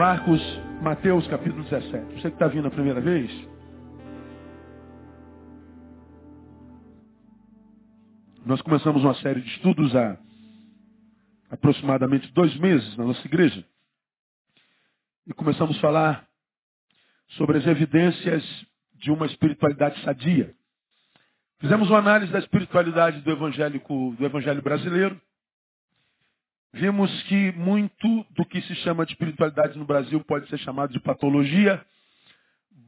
Marcos, Mateus capítulo 17. Você que está vindo a primeira vez, nós começamos uma série de estudos há aproximadamente dois meses na nossa igreja. E começamos a falar sobre as evidências de uma espiritualidade sadia. Fizemos uma análise da espiritualidade do evangélico, do evangelho brasileiro. Vimos que muito do que se chama de espiritualidade no Brasil pode ser chamado de patologia.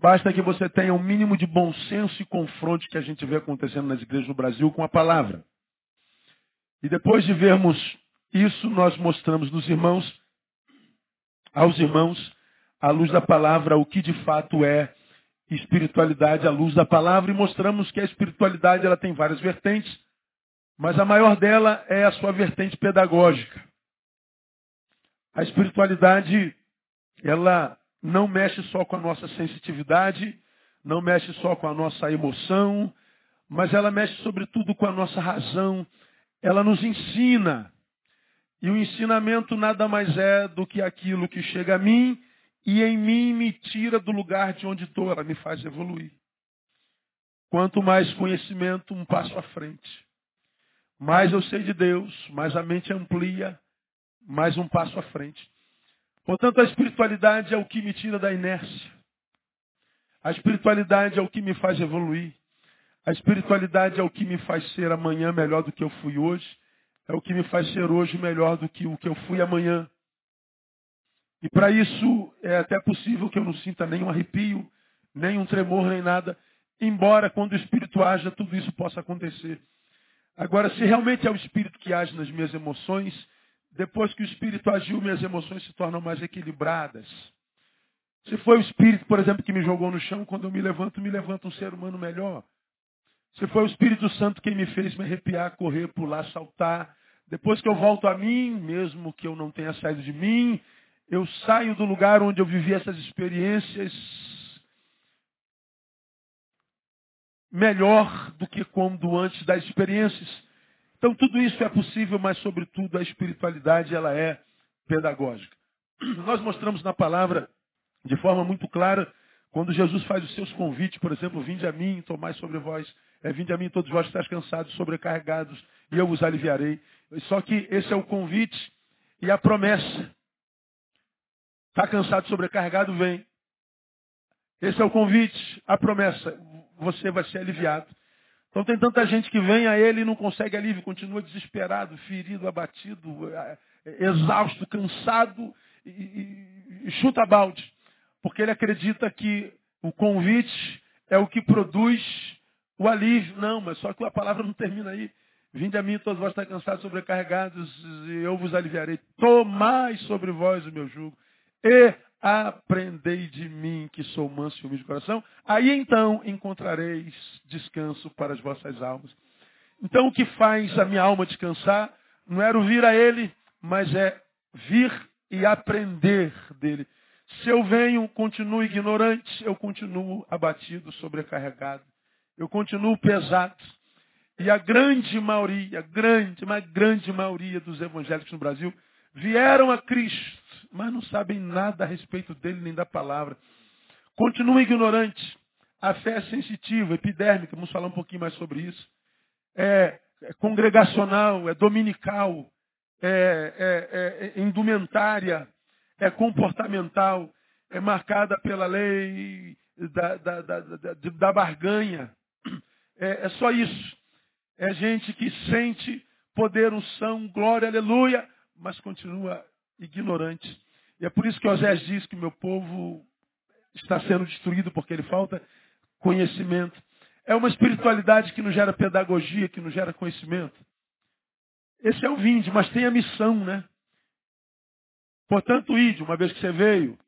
Basta que você tenha um mínimo de bom senso e confronte que a gente vê acontecendo nas igrejas no Brasil com a palavra. E depois de vermos isso, nós mostramos nos irmãos, aos irmãos, à luz da palavra, o que de fato é espiritualidade à luz da palavra e mostramos que a espiritualidade ela tem várias vertentes, mas a maior dela é a sua vertente pedagógica. A espiritualidade, ela não mexe só com a nossa sensitividade, não mexe só com a nossa emoção, mas ela mexe sobretudo com a nossa razão. Ela nos ensina. E o ensinamento nada mais é do que aquilo que chega a mim e em mim me tira do lugar de onde estou, ela me faz evoluir. Quanto mais conhecimento, um passo à frente. Mais eu sei de Deus, mais a mente amplia, mais um passo à frente. Portanto, a espiritualidade é o que me tira da inércia. A espiritualidade é o que me faz evoluir. A espiritualidade é o que me faz ser amanhã melhor do que eu fui hoje. É o que me faz ser hoje melhor do que o que eu fui amanhã. E para isso é até possível que eu não sinta nenhum arrepio, nem um tremor, nem nada. Embora quando o Espírito haja, tudo isso possa acontecer. Agora, se realmente é o Espírito que age nas minhas emoções, depois que o Espírito agiu, minhas emoções se tornam mais equilibradas. Se foi o Espírito, por exemplo, que me jogou no chão, quando eu me levanto, me levanto um ser humano melhor. Se foi o Espírito Santo quem me fez me arrepiar, correr, pular, saltar. Depois que eu volto a mim, mesmo que eu não tenha saído de mim, eu saio do lugar onde eu vivi essas experiências melhor do que quando antes das experiências. Então tudo isso é possível, mas sobretudo a espiritualidade ela é pedagógica. Nós mostramos na palavra de forma muito clara quando Jesus faz os seus convites, por exemplo, vinde a mim, tomai sobre vós, é, vinde a mim todos vós que estáis cansados, sobrecarregados, e eu vos aliviarei. Só que esse é o convite e a promessa. Está cansado, sobrecarregado, vem. Esse é o convite, a promessa. Você vai ser aliviado. Então tem tanta gente que vem a ele e não consegue alívio, continua desesperado, ferido, abatido, é, é, exausto, cansado e, e, e chuta balde. Porque ele acredita que o convite é o que produz o alívio. Não, mas só que a palavra não termina aí. Vinde a mim, todos vós estáis cansados, sobrecarregados, e eu vos aliviarei. Tomai sobre vós o meu jugo e aprendei de mim que sou manso e humilde de coração, aí então encontrareis descanso para as vossas almas. Então o que faz a minha alma descansar não era ouvir a ele, mas é vir e aprender dele. Se eu venho, continuo ignorante, eu continuo abatido, sobrecarregado. Eu continuo pesado. E a grande maioria, grande, mas grande maioria dos evangélicos no Brasil vieram a Cristo mas não sabem nada a respeito dele nem da palavra. Continuam ignorantes. A fé é sensitiva, epidérmica, vamos falar um pouquinho mais sobre isso. É, é congregacional, é dominical, é, é, é, indumentária, é comportamental, é marcada pela lei da, da, da, da, da barganha. É, é só isso. É gente que sente poder, unção, glória, aleluia, mas continua ignorante. E é por isso que Osés diz que meu povo está sendo destruído porque ele falta conhecimento. É uma espiritualidade que não gera pedagogia, que não gera conhecimento. Esse é o vinde, mas tem a missão, né? Portanto, ide, uma vez que você veio,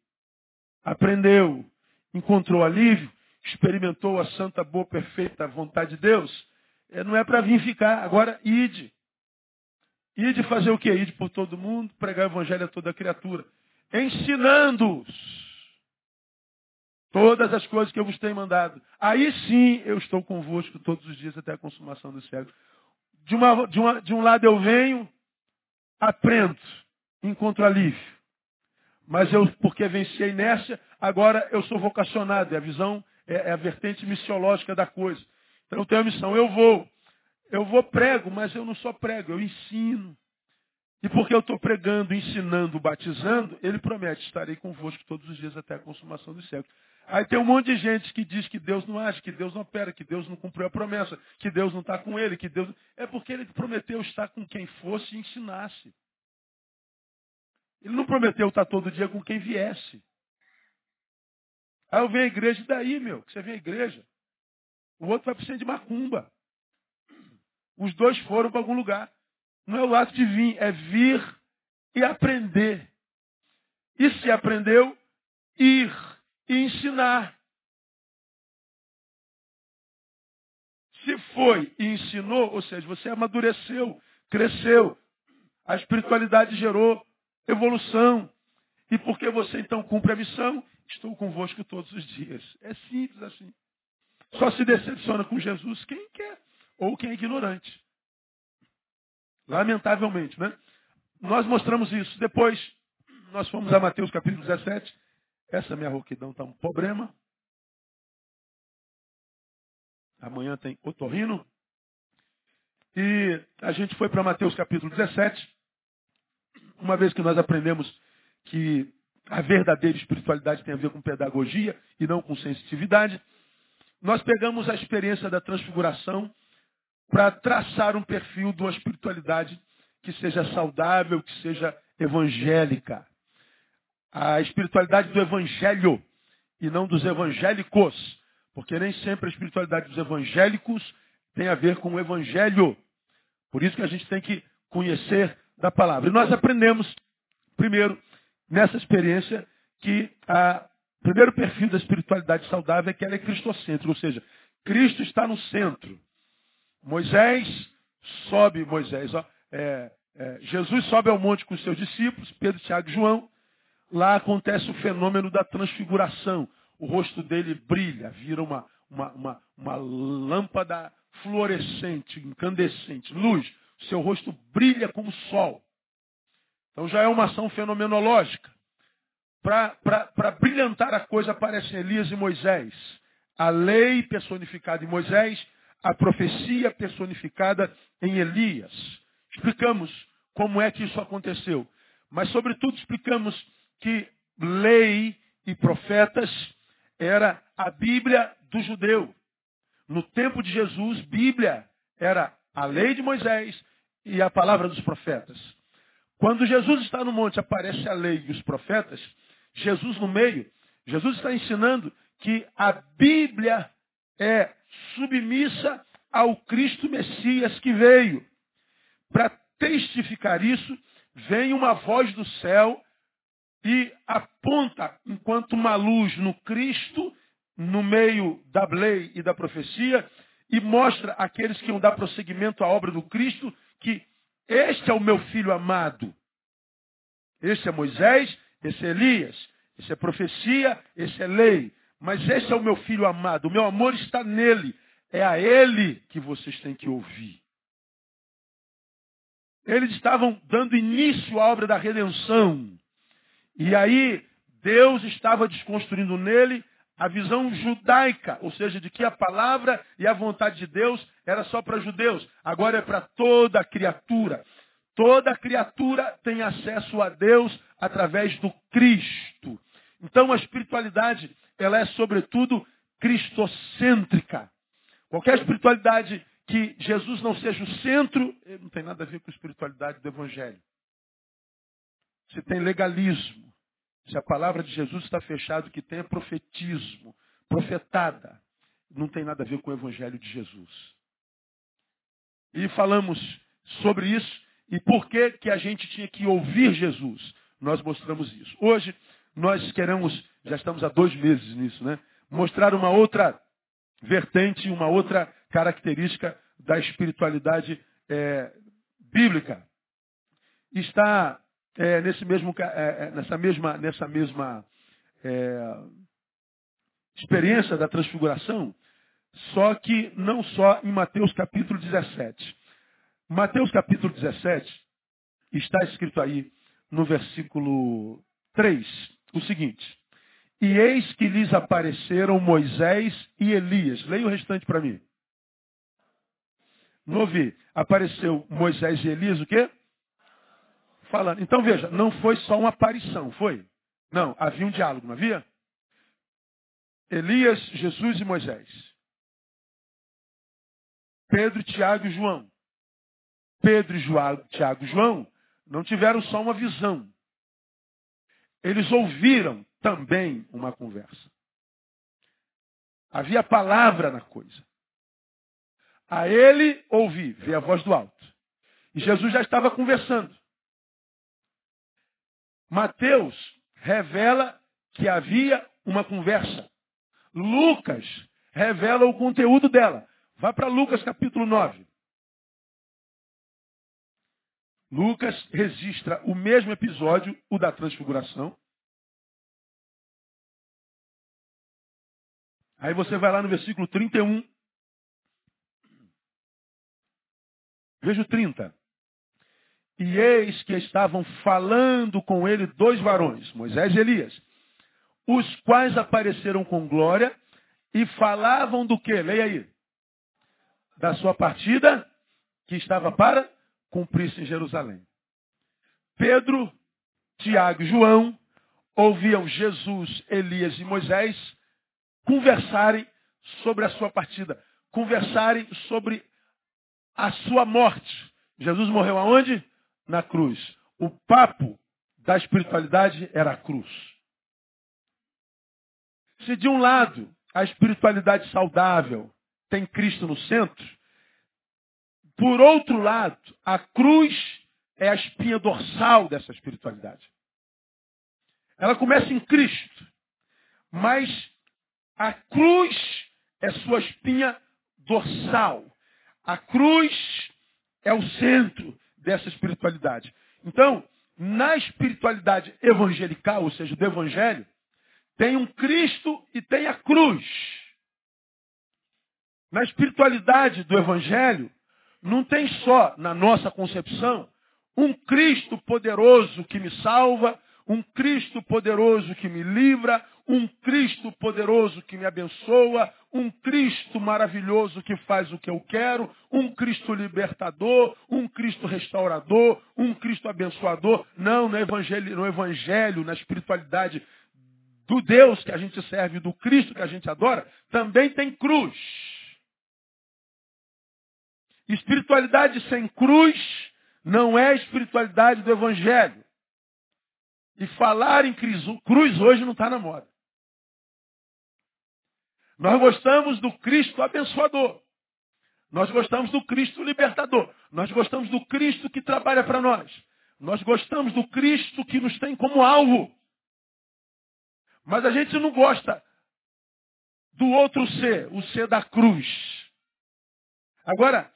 aprendeu, encontrou alívio, experimentou a santa, boa, perfeita vontade de Deus, é, não é para vir ficar. Agora, ide. E de fazer o quê? Ir por todo mundo, pregar o evangelho a toda criatura. Ensinando-os todas as coisas que eu vos tenho mandado. Aí sim eu estou convosco todos os dias até a consumação dos séculos. De, uma, de, uma, de um lado eu venho, aprendo, encontro alívio. Mas eu, porque venci a inércia, agora eu sou vocacionado. É a visão, é, é a vertente missiológica da coisa. Então eu tenho a missão, eu vou. Eu vou prego, mas eu não só prego, eu ensino. E porque eu estou pregando, ensinando, batizando, ele promete, estarei convosco todos os dias até a consumação dos séculos. Aí tem um monte de gente que diz que Deus não age, que Deus não opera, que Deus não cumpriu a promessa, que Deus não está com ele, que Deus. É porque ele prometeu estar com quem fosse e ensinasse. Ele não prometeu estar todo dia com quem viesse. Aí eu venho à igreja, e daí, meu? Que você vem à igreja. O outro vai para o de macumba. Os dois foram para algum lugar. Não é o ato de vir, é vir e aprender. E se aprendeu, ir e ensinar. Se foi e ensinou, ou seja, você amadureceu, cresceu, a espiritualidade gerou evolução. E porque você então cumpre a missão, estou convosco todos os dias. É simples assim. Só se decepciona com Jesus quem quer ou quem é ignorante. Lamentavelmente, né? Nós mostramos isso. Depois, nós fomos a Mateus capítulo 17. Essa minha rouquidão está um problema. Amanhã tem otorrino. E a gente foi para Mateus capítulo 17. Uma vez que nós aprendemos que a verdadeira espiritualidade tem a ver com pedagogia e não com sensitividade, nós pegamos a experiência da transfiguração para traçar um perfil de uma espiritualidade que seja saudável, que seja evangélica. A espiritualidade do evangelho e não dos evangélicos. Porque nem sempre a espiritualidade dos evangélicos tem a ver com o evangelho. Por isso que a gente tem que conhecer da palavra. E nós aprendemos, primeiro, nessa experiência, que o primeiro perfil da espiritualidade saudável é que ela é cristocêntrica, ou seja, Cristo está no centro. Moisés sobe, Moisés, ó, é, é, Jesus sobe ao monte com seus discípulos, Pedro, Tiago e João. Lá acontece o fenômeno da transfiguração. O rosto dele brilha, vira uma, uma, uma, uma lâmpada fluorescente, incandescente, luz. Seu rosto brilha como o sol. Então já é uma ação fenomenológica. Para brilhantar a coisa aparecem Elias e Moisés. A lei personificada em Moisés a profecia personificada em Elias. Explicamos como é que isso aconteceu. Mas, sobretudo, explicamos que lei e profetas era a Bíblia do judeu. No tempo de Jesus, Bíblia era a lei de Moisés e a palavra dos profetas. Quando Jesus está no monte, aparece a lei e os profetas, Jesus no meio, Jesus está ensinando que a Bíblia é submissa ao Cristo Messias que veio. Para testificar isso, vem uma voz do céu e aponta, enquanto uma luz no Cristo, no meio da lei e da profecia, e mostra àqueles que vão dar prosseguimento à obra do Cristo que este é o meu filho amado. Este é Moisés, esse é Elias, esse é profecia, esse é lei. Mas esse é o meu filho amado, o meu amor está nele. É a ele que vocês têm que ouvir. Eles estavam dando início à obra da redenção. E aí, Deus estava desconstruindo nele a visão judaica, ou seja, de que a palavra e a vontade de Deus era só para judeus, agora é para toda criatura. Toda criatura tem acesso a Deus através do Cristo. Então a espiritualidade ela é sobretudo cristocêntrica. Qualquer espiritualidade que Jesus não seja o centro, não tem nada a ver com a espiritualidade do Evangelho. Se tem legalismo, se a palavra de Jesus está fechada, que tem é profetismo, profetada, não tem nada a ver com o Evangelho de Jesus. E falamos sobre isso e por que, que a gente tinha que ouvir Jesus. Nós mostramos isso. Hoje nós queremos já estamos há dois meses nisso, né? Mostrar uma outra vertente, uma outra característica da espiritualidade é, bíblica. Está é, nesse mesmo, é, é, nessa mesma, nessa mesma é, experiência da transfiguração, só que não só em Mateus capítulo 17. Mateus capítulo 17 está escrito aí no versículo 3, o seguinte. E eis que lhes apareceram Moisés e Elias. Leia o restante para mim. Não ouvi. Apareceu Moisés e Elias o quê? Falando. Então veja, não foi só uma aparição, foi? Não, havia um diálogo, não havia? Elias, Jesus e Moisés. Pedro, Tiago e João. Pedro, Tiago e João não tiveram só uma visão. Eles ouviram também uma conversa. Havia palavra na coisa. A ele ouvi, ver a voz do alto. E Jesus já estava conversando. Mateus revela que havia uma conversa. Lucas revela o conteúdo dela. Vá para Lucas capítulo 9. Lucas registra o mesmo episódio, o da transfiguração. Aí você vai lá no versículo 31. Veja o 30. E eis que estavam falando com ele dois varões, Moisés e Elias, os quais apareceram com glória e falavam do que? Leia aí. Da sua partida que estava para cumprir-se em Jerusalém. Pedro, Tiago e João ouviam Jesus, Elias e Moisés conversarem sobre a sua partida, conversarem sobre a sua morte. Jesus morreu aonde? Na cruz. O papo da espiritualidade era a cruz. Se de um lado a espiritualidade saudável tem Cristo no centro, por outro lado, a cruz é a espinha dorsal dessa espiritualidade. Ela começa em Cristo, mas a cruz é sua espinha dorsal. A cruz é o centro dessa espiritualidade. Então, na espiritualidade evangelical, ou seja, do evangelho, tem um Cristo e tem a cruz. Na espiritualidade do evangelho, não tem só, na nossa concepção, um Cristo poderoso que me salva, um Cristo poderoso que me livra, um Cristo poderoso que me abençoa, um Cristo maravilhoso que faz o que eu quero, um Cristo libertador, um Cristo restaurador, um Cristo abençoador. Não, no evangelho, no evangelho, na espiritualidade do Deus que a gente serve, do Cristo que a gente adora, também tem cruz. Espiritualidade sem cruz não é espiritualidade do Evangelho. E falar em cruz hoje não está na moda. Nós gostamos do Cristo abençoador. Nós gostamos do Cristo libertador. Nós gostamos do Cristo que trabalha para nós. Nós gostamos do Cristo que nos tem como alvo. Mas a gente não gosta do outro ser, o ser da cruz. Agora,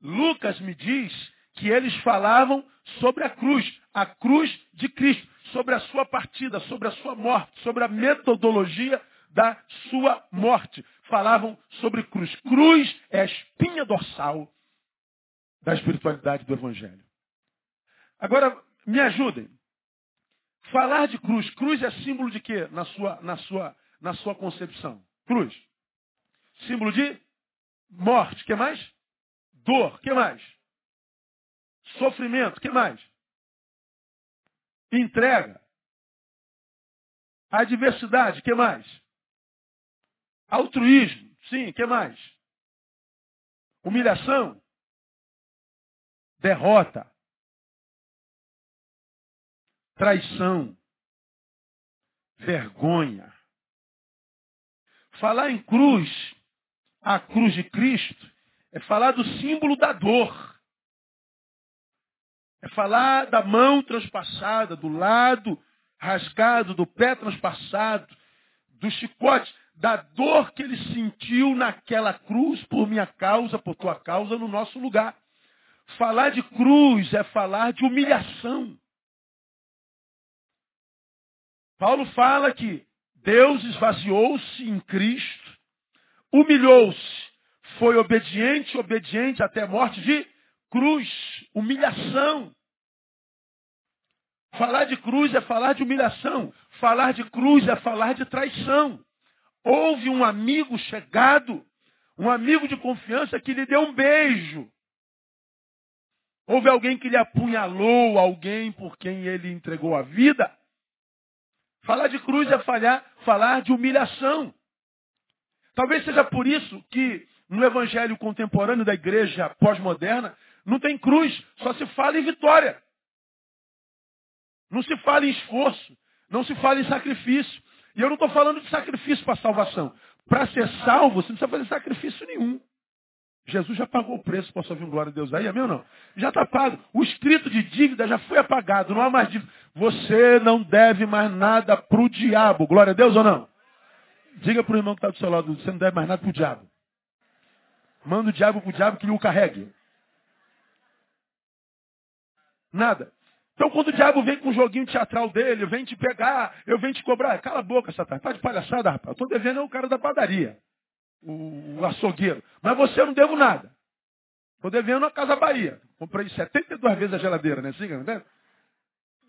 Lucas me diz que eles falavam sobre a cruz, a cruz de Cristo, sobre a sua partida, sobre a sua morte, sobre a metodologia da sua morte. Falavam sobre cruz. Cruz é a espinha dorsal da espiritualidade do Evangelho. Agora, me ajudem. Falar de cruz. Cruz é símbolo de quê na sua, na sua, na sua concepção? Cruz. Símbolo de morte. Que mais? Dor, que mais? Sofrimento, que mais? Entrega. Adversidade, que mais? Altruísmo, sim, que mais? Humilhação. Derrota. Traição. Vergonha. Falar em cruz, a cruz de Cristo, é falar do símbolo da dor. É falar da mão transpassada, do lado rasgado, do pé transpassado, do chicote, da dor que ele sentiu naquela cruz por minha causa, por tua causa, no nosso lugar. Falar de cruz é falar de humilhação. Paulo fala que Deus esvaziou-se em Cristo, humilhou-se foi obediente, obediente até a morte de cruz, humilhação. Falar de cruz é falar de humilhação. Falar de cruz é falar de traição. Houve um amigo chegado, um amigo de confiança que lhe deu um beijo. Houve alguém que lhe apunhalou, alguém por quem ele entregou a vida. Falar de cruz é falhar, falar de humilhação. Talvez seja por isso que no evangelho contemporâneo da igreja pós-moderna não tem cruz, só se fala em vitória. Não se fala em esforço, não se fala em sacrifício. E eu não estou falando de sacrifício para salvação. Para ser salvo, você não precisa fazer sacrifício nenhum. Jesus já pagou o preço, posso ouvir um glória a Deus aí, amém ou não? Já está pago. O escrito de dívida já foi apagado, não há mais dívida. Você não deve mais nada para o diabo, glória a Deus ou não? Diga para o irmão que está do seu lado, você não deve mais nada para o diabo. Manda o diabo para o diabo que lhe o carregue. Nada. Então quando o diabo vem com um joguinho teatral dele, vem te pegar, eu venho te cobrar, cala a boca, Satanás, tá de palhaçada, rapaz. Eu estou devendo é o cara da padaria, o, o açougueiro. Mas você eu não devo nada. Estou devendo a Casa Bahia. Comprei 72 vezes a geladeira, né? Assim, né?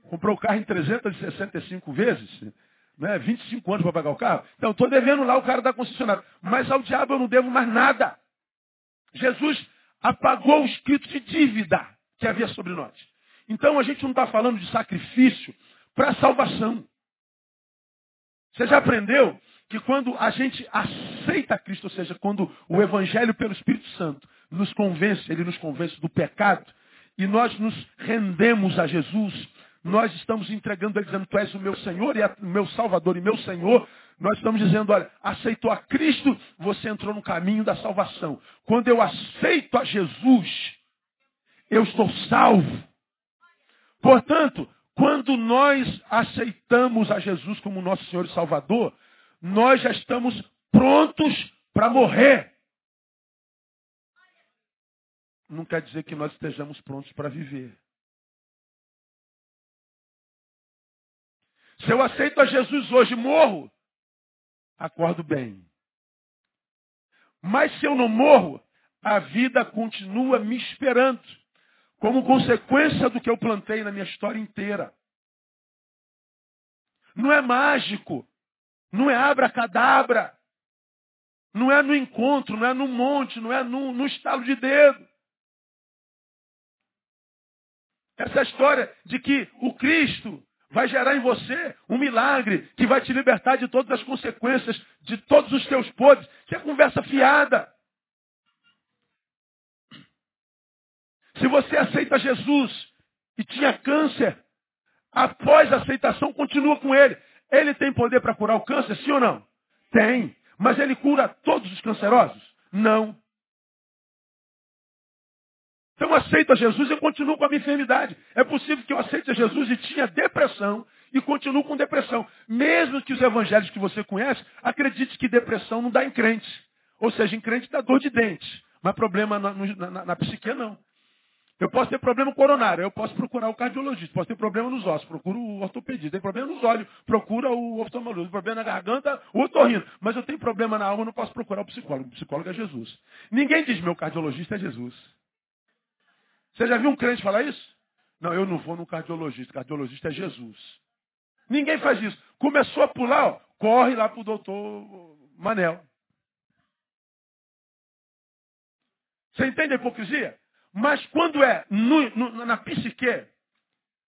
Comprou o carro em 365 vezes, né? 25 anos para pagar o carro. Então estou devendo lá o cara da concessionária. Mas ao diabo eu não devo mais nada. Jesus apagou o escrito de dívida que havia sobre nós. Então a gente não está falando de sacrifício para salvação. Você já aprendeu que quando a gente aceita Cristo, ou seja, quando o Evangelho pelo Espírito Santo nos convence, ele nos convence do pecado, e nós nos rendemos a Jesus, nós estamos entregando ele dizendo, Tu és o meu Senhor e o meu Salvador e meu Senhor. Nós estamos dizendo, olha, aceitou a Cristo, você entrou no caminho da salvação. Quando eu aceito a Jesus, eu estou salvo. Portanto, quando nós aceitamos a Jesus como nosso Senhor e Salvador, nós já estamos prontos para morrer. Não quer dizer que nós estejamos prontos para viver. Se eu aceito a Jesus hoje, morro, acordo bem. Mas se eu não morro, a vida continua me esperando como consequência do que eu plantei na minha história inteira. Não é mágico, não é abracadabra, não é no encontro, não é no monte, não é no, no estalo de dedo. Essa história de que o Cristo vai gerar em você um milagre que vai te libertar de todas as consequências, de todos os teus podres, que é conversa fiada. Se você aceita Jesus e tinha câncer, após a aceitação continua com ele. Ele tem poder para curar o câncer, sim ou não? Tem. Mas ele cura todos os cancerosos? Não. Então eu aceito a Jesus e continuo com a minha enfermidade. É possível que eu aceite Jesus e tinha depressão e continuo com depressão. Mesmo que os evangelhos que você conhece acredite que depressão não dá em crente. Ou seja, em crente dá dor de dente. Mas problema na, na, na psique não. Eu posso ter problema coronário, eu posso procurar o cardiologista, posso ter problema nos ossos, procuro o ortopedista, tem problema nos olhos, procura o oftalmologista, problema na garganta, o otorrino. Mas eu tenho problema na alma, não posso procurar o psicólogo. O psicólogo é Jesus. Ninguém diz meu cardiologista é Jesus. Você já viu um crente falar isso? Não, eu não vou no cardiologista, cardiologista é Jesus. Ninguém faz isso. Começou a pular, ó, corre lá para o doutor Manel. Você entende a hipocrisia? Mas quando é no, no, na psique,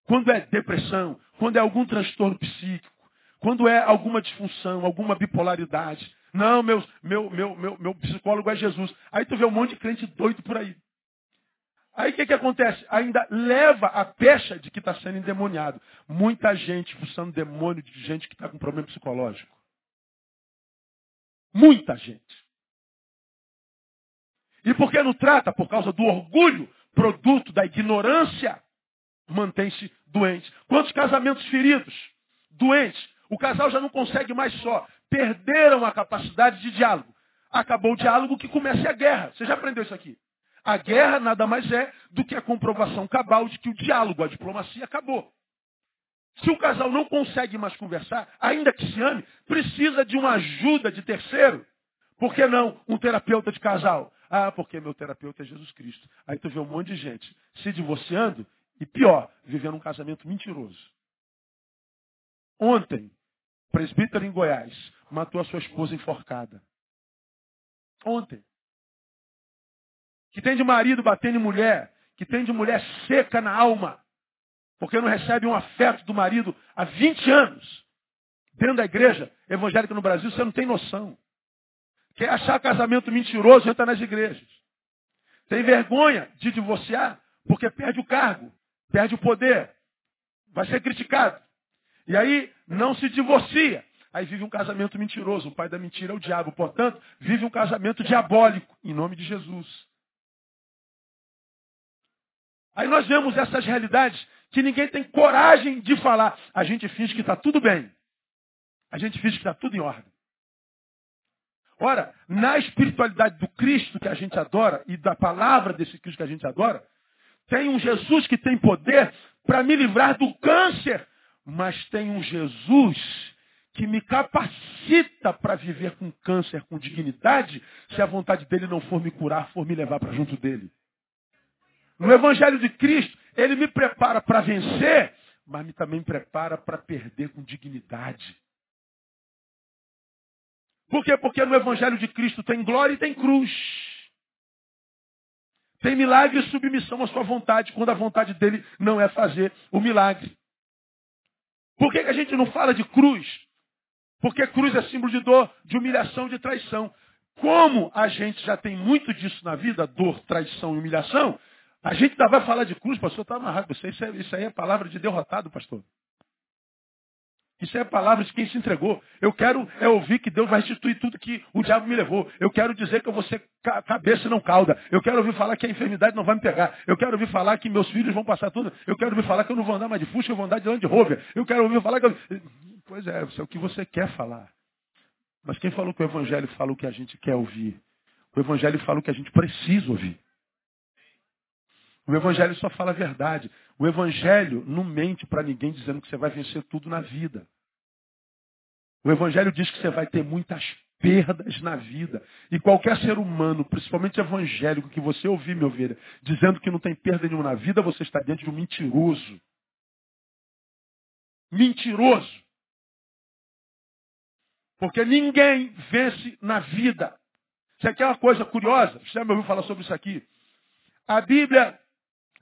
quando é depressão, quando é algum transtorno psíquico, quando é alguma disfunção, alguma bipolaridade, não, meu, meu, meu, meu, meu psicólogo é Jesus. Aí tu vê um monte de crente doido por aí. Aí o que, que acontece? Ainda leva a pecha de que está sendo endemoniado. Muita gente usando demônio de gente que está com problema psicológico. Muita gente. E por que não trata? Por causa do orgulho, produto da ignorância, mantém-se doente. Quantos casamentos feridos? Doentes. O casal já não consegue mais só. Perderam a capacidade de diálogo. Acabou o diálogo que começa a guerra. Você já aprendeu isso aqui? A guerra nada mais é do que a comprovação cabal de que o diálogo, a diplomacia acabou. Se o casal não consegue mais conversar, ainda que se ame, precisa de uma ajuda de terceiro. Por que não um terapeuta de casal? Ah, porque meu terapeuta é Jesus Cristo. Aí tu vê um monte de gente se divorciando e pior, vivendo um casamento mentiroso. ontem, presbítero em Goiás, matou a sua esposa enforcada. Ontem. Que tem de marido batendo em mulher, que tem de mulher seca na alma, porque não recebe um afeto do marido há 20 anos. Dentro da igreja evangélica no Brasil, você não tem noção. Quer achar casamento mentiroso, entra nas igrejas. Tem vergonha de divorciar, porque perde o cargo, perde o poder, vai ser criticado. E aí não se divorcia. Aí vive um casamento mentiroso. O pai da mentira é o diabo. Portanto, vive um casamento diabólico, em nome de Jesus. Aí nós vemos essas realidades que ninguém tem coragem de falar. A gente finge que está tudo bem. A gente finge que está tudo em ordem. Ora, na espiritualidade do Cristo que a gente adora e da palavra desse Cristo que a gente adora, tem um Jesus que tem poder para me livrar do câncer, mas tem um Jesus que me capacita para viver com câncer com dignidade, se a vontade dele não for me curar, for me levar para junto dele. No Evangelho de Cristo, ele me prepara para vencer, mas me também prepara para perder com dignidade. Por quê? Porque no Evangelho de Cristo tem glória e tem cruz. Tem milagre e submissão à sua vontade, quando a vontade dele não é fazer o milagre. Por que, que a gente não fala de cruz? Porque cruz é símbolo de dor, de humilhação, de traição. Como a gente já tem muito disso na vida, dor, traição e humilhação, a gente ainda vai falar de cruz, pastor, está amarrado. Isso, isso, aí é palavra de derrotado, pastor. Isso é palavra de quem se entregou. Eu quero é ouvir que Deus vai restituir tudo que o diabo me levou. Eu quero dizer que eu vou ser cabeça e não cauda. Eu quero ouvir falar que a enfermidade não vai me pegar. Eu quero ouvir falar que meus filhos vão passar tudo. Eu quero ouvir falar que eu não vou andar mais de Fusca, eu vou andar de Land Rover. Eu quero ouvir falar que eu... Pois é, isso é o que você quer falar. Mas quem falou que o Evangelho fala o que a gente quer ouvir? O Evangelho fala o que a gente precisa ouvir. O Evangelho só fala a verdade. O Evangelho não mente para ninguém dizendo que você vai vencer tudo na vida. O Evangelho diz que você vai ter muitas perdas na vida. E qualquer ser humano, principalmente evangélico, que você ouvir, meu ovelha, dizendo que não tem perda nenhuma na vida, você está diante de um mentiroso. Mentiroso. Porque ninguém vence na vida. Isso aqui é uma coisa curiosa. Você já me ouviu falar sobre isso aqui? A Bíblia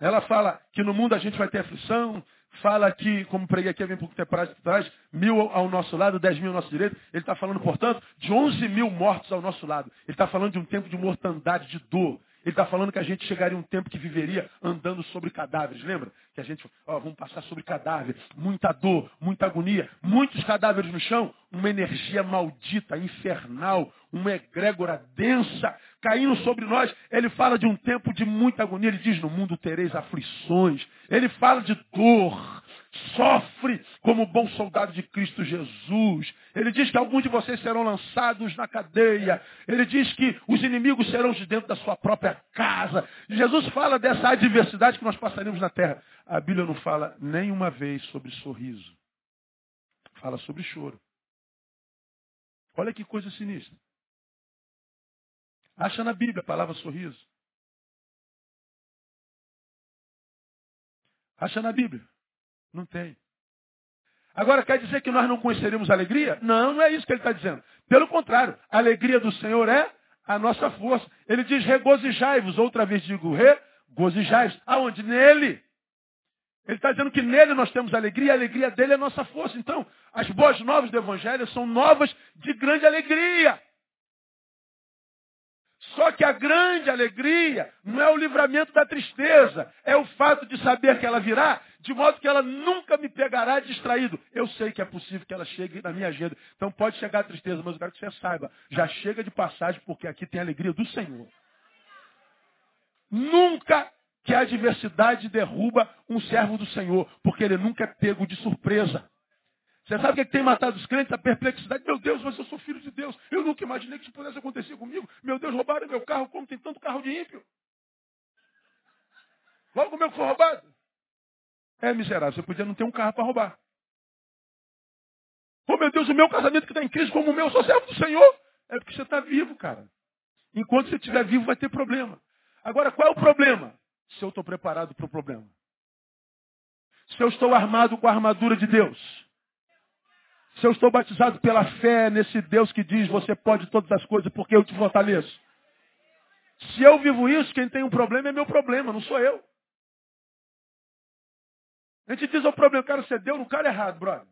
ela fala que no mundo a gente vai ter aflição, fala que, como preguei aqui há bem pouco tempo atrás, mil ao nosso lado, dez mil ao nosso direito. Ele está falando, portanto, de onze mil mortos ao nosso lado. Ele está falando de um tempo de mortandade, de dor. Ele está falando que a gente chegaria um tempo que viveria andando sobre cadáveres. Lembra? Que a gente, ó, vamos passar sobre cadáveres. Muita dor, muita agonia, muitos cadáveres no chão, uma energia maldita, infernal, uma egrégora densa caindo sobre nós. Ele fala de um tempo de muita agonia. Ele diz: No mundo tereis aflições. Ele fala de dor. Sofre como bom soldado de Cristo Jesus. Ele diz que alguns de vocês serão lançados na cadeia. Ele diz que os inimigos serão de dentro da sua própria casa. Jesus fala dessa adversidade que nós passaremos na terra. A Bíblia não fala nenhuma vez sobre sorriso. Fala sobre choro. Olha que coisa sinistra. Acha na Bíblia a palavra sorriso. Acha na Bíblia. Não tem. Agora, quer dizer que nós não conheceremos alegria? Não, não é isso que ele está dizendo. Pelo contrário, a alegria do Senhor é a nossa força. Ele diz, regozijai-vos. Outra vez digo, regozijai-vos. Aonde? Nele. Ele está dizendo que nele nós temos alegria, a alegria dele é a nossa força. Então, as boas novas do Evangelho são novas de grande alegria. Só que a grande alegria não é o livramento da tristeza, é o fato de saber que ela virá, de modo que ela nunca me pegará distraído. Eu sei que é possível que ela chegue na minha agenda. Então pode chegar a tristeza, mas eu quero que você saiba, já chega de passagem, porque aqui tem a alegria do Senhor. Nunca que a adversidade derruba um servo do Senhor, porque ele nunca é pego de surpresa. Você sabe o que, é que tem matado os crentes? A perplexidade. Meu Deus, mas eu sou filho de Deus. Eu nunca imaginei que isso pudesse acontecer comigo. Meu Deus, roubaram meu carro, como tem tanto carro de ímpio. Logo o meu foi roubado. É miserável, você podia não ter um carro para roubar. Oh meu Deus, o meu casamento que está em crise como o meu, eu sou servo do Senhor. É porque você está vivo, cara. Enquanto você estiver vivo, vai ter problema. Agora, qual é o problema? Se eu estou preparado para o problema. Se eu estou armado com a armadura de Deus. Se eu estou batizado pela fé nesse Deus que diz você pode todas as coisas porque eu te fortaleço. Se eu vivo isso, quem tem um problema é meu problema, não sou eu. A gente diz o problema, eu quero ser Deus no cara errado, brother.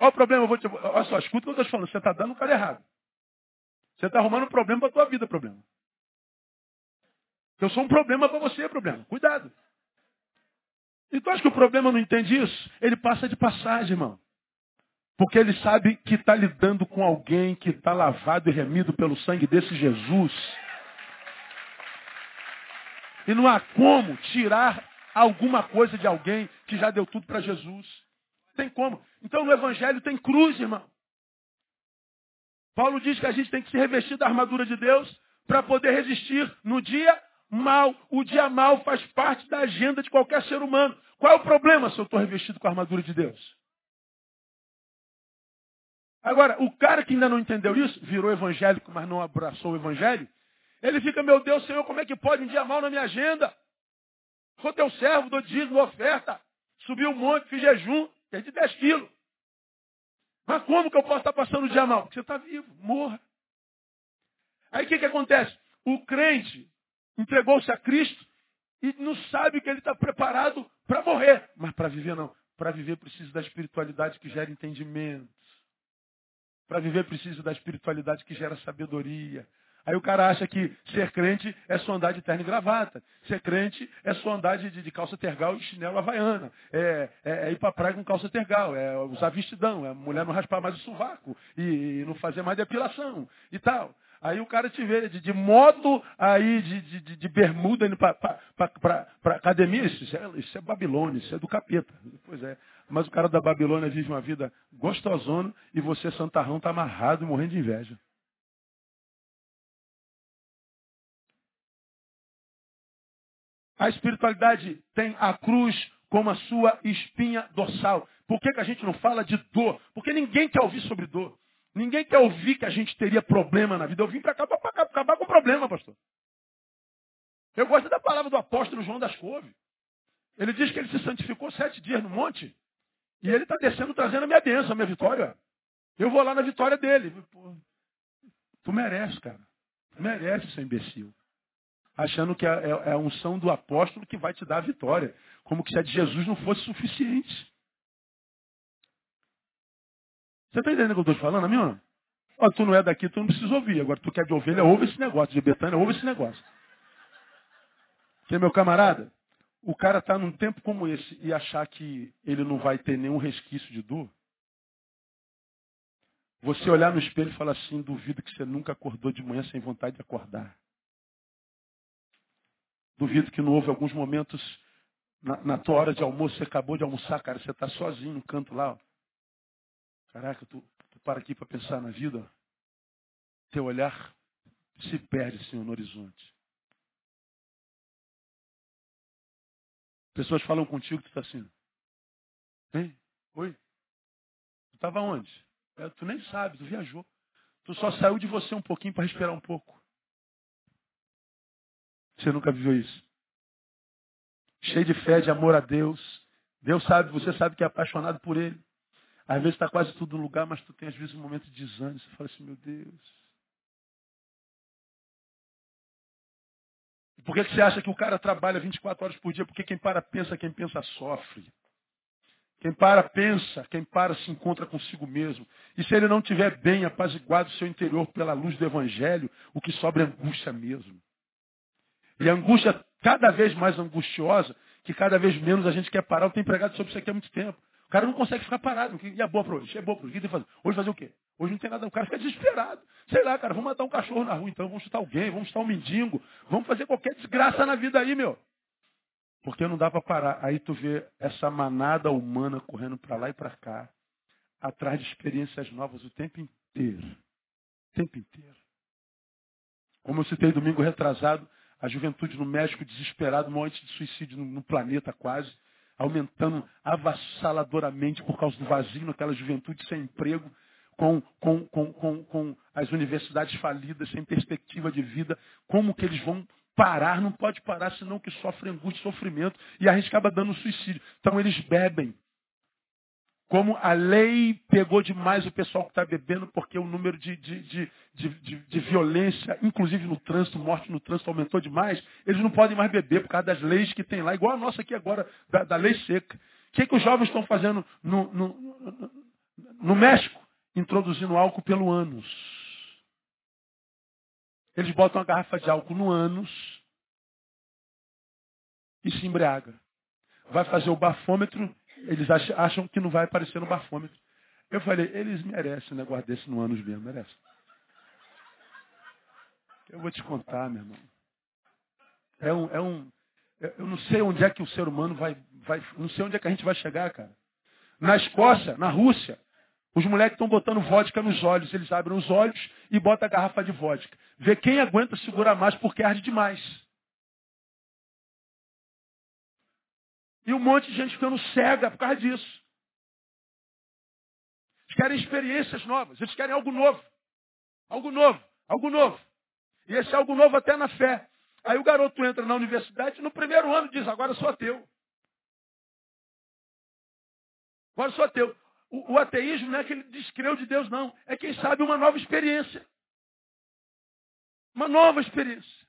Olha o problema, eu vou te... Olha só, escuta o que eu estou te falando. Você está dando no cara errado. Você está arrumando um problema para a tua vida, problema. Eu sou um problema para você, problema. Cuidado. Então acho que o problema não entende isso? Ele passa de passagem, irmão. Porque ele sabe que está lidando com alguém que está lavado e remido pelo sangue desse Jesus. E não há como tirar alguma coisa de alguém que já deu tudo para Jesus. Tem como. Então no Evangelho tem cruz, irmão. Paulo diz que a gente tem que se revestir da armadura de Deus para poder resistir no dia mal. O dia mal faz parte da agenda de qualquer ser humano. Qual é o problema se eu estou revestido com a armadura de Deus? Agora, o cara que ainda não entendeu isso, virou evangélico, mas não abraçou o evangelho, ele fica, meu Deus, Senhor, como é que pode um dia mal na minha agenda? Sou teu servo, dou dízimo, oferta. Subi um monte, fiz jejum, perdi 10 quilos. Mas como que eu posso estar passando o dia mal? Porque você está vivo, morra. Aí o que, que acontece? O crente entregou-se a Cristo e não sabe que ele está preparado para morrer. Mas para viver não. Para viver precisa da espiritualidade que gera entendimento. Para viver precisa da espiritualidade que gera sabedoria. Aí o cara acha que ser crente é só andar de terno e gravata. Ser crente é só andar de, de calça tergal e chinelo havaiana. É, é, é ir para praia com calça tergal. É usar vestidão. É mulher não raspar mais o sovaco. E, e não fazer mais depilação. E tal. Aí o cara te vê de, de moto aí, de, de, de bermuda indo para academia. Isso é, isso é Babilônia, isso é do capeta. Pois é. Mas o cara da Babilônia vive uma vida gostosona e você, santarrão, está amarrado e morrendo de inveja. A espiritualidade tem a cruz como a sua espinha dorsal. Por que, que a gente não fala de dor? Porque ninguém quer ouvir sobre dor. Ninguém quer ouvir que a gente teria problema na vida. Eu vim para cá para acabar com o problema, pastor. Eu gosto da palavra do apóstolo João das Couve. Ele diz que ele se santificou sete dias no monte. E ele está descendo trazendo a minha bênção, a minha vitória. Eu vou lá na vitória dele. Pô, tu merece, cara. Tu merece, seu imbecil. Achando que é, é, é a unção do apóstolo que vai te dar a vitória. Como que se a de Jesus não fosse suficiente. Você está entendendo o que eu estou te falando, amigo? Ó, tu não é daqui, tu não precisa ouvir. Agora, tu quer de ovelha, ouve esse negócio. De Betânia, ouve esse negócio. Porque, meu camarada, o cara está num tempo como esse e achar que ele não vai ter nenhum resquício de dor. Você olhar no espelho e falar assim, duvido que você nunca acordou de manhã sem vontade de acordar. Duvido que não houve alguns momentos na, na tua hora de almoço, você acabou de almoçar, cara, você está sozinho no canto lá. Ó. Caraca, tu, tu para aqui para pensar na vida, teu olhar se perde, Senhor, no horizonte. Pessoas falam contigo, tu está assim. Hein? Oi? Tu estava onde? É, tu nem sabe, tu viajou. Tu só saiu de você um pouquinho para respirar um pouco. Você nunca viveu isso. Cheio de fé, de amor a Deus. Deus sabe, você sabe que é apaixonado por Ele. Às vezes está quase tudo no lugar, mas tu tem às vezes um momento de desânimo. Você fala assim, meu Deus. Por que, que você acha que o cara trabalha 24 horas por dia? Porque quem para pensa, quem pensa sofre. Quem para pensa, quem para se encontra consigo mesmo. E se ele não tiver bem apaziguado o seu interior pela luz do Evangelho, o que sobra é angústia mesmo. E a angústia cada vez mais angustiosa, que cada vez menos a gente quer parar. Eu tenho empregado sobre isso aqui há muito tempo cara não consegue ficar parado. E é boa para hoje? É boa para hoje. O que fazer? Hoje fazer o quê? Hoje não tem nada. O cara fica desesperado. Sei lá, cara, vamos matar um cachorro na rua, então vamos chutar alguém, vamos chutar um mendigo, vamos fazer qualquer desgraça na vida aí, meu. Porque não dá para parar. Aí tu vê essa manada humana correndo para lá e para cá, atrás de experiências novas o tempo inteiro. O tempo inteiro. Como eu citei domingo retrasado, a juventude no México desesperado, um monte de suicídio no planeta quase aumentando avassaladoramente por causa do vazio naquela juventude sem emprego, com, com, com, com, com as universidades falidas, sem perspectiva de vida. Como que eles vão parar? Não pode parar, senão que sofre angústia sofrimento e arriscava dando suicídio. Então eles bebem como a lei pegou demais o pessoal que está bebendo, porque o número de, de, de, de, violência, inclusive no trânsito, morte no trânsito, aumentou demais, eles não podem mais beber por causa das leis que tem lá, igual a nossa aqui agora, da, da lei seca. O que, que os jovens estão fazendo no, no, no México? Introduzindo álcool pelo ânus. Eles botam uma garrafa de álcool no ânus e se embriaga. Vai fazer o bafômetro eles acham que não vai aparecer no bafômetro. Eu falei, eles merecem um negócio desse no ânus mesmo, merecem. Eu vou te contar, meu irmão. É um, é um, eu não sei onde é que o ser humano vai, vai, não sei onde é que a gente vai chegar, cara. Na Escócia, na Rússia, os moleques estão botando vodka nos olhos. Eles abrem os olhos e botam a garrafa de vodka. Vê quem aguenta segurar mais porque arde demais. E um monte de gente ficando cega por causa disso. Eles querem experiências novas, eles querem algo novo. Algo novo, algo novo. E esse algo novo até na fé. Aí o garoto entra na universidade e no primeiro ano diz, agora sou ateu. Agora sou ateu. O, o ateísmo não é que ele descreu de Deus, não. É quem sabe uma nova experiência. Uma nova experiência.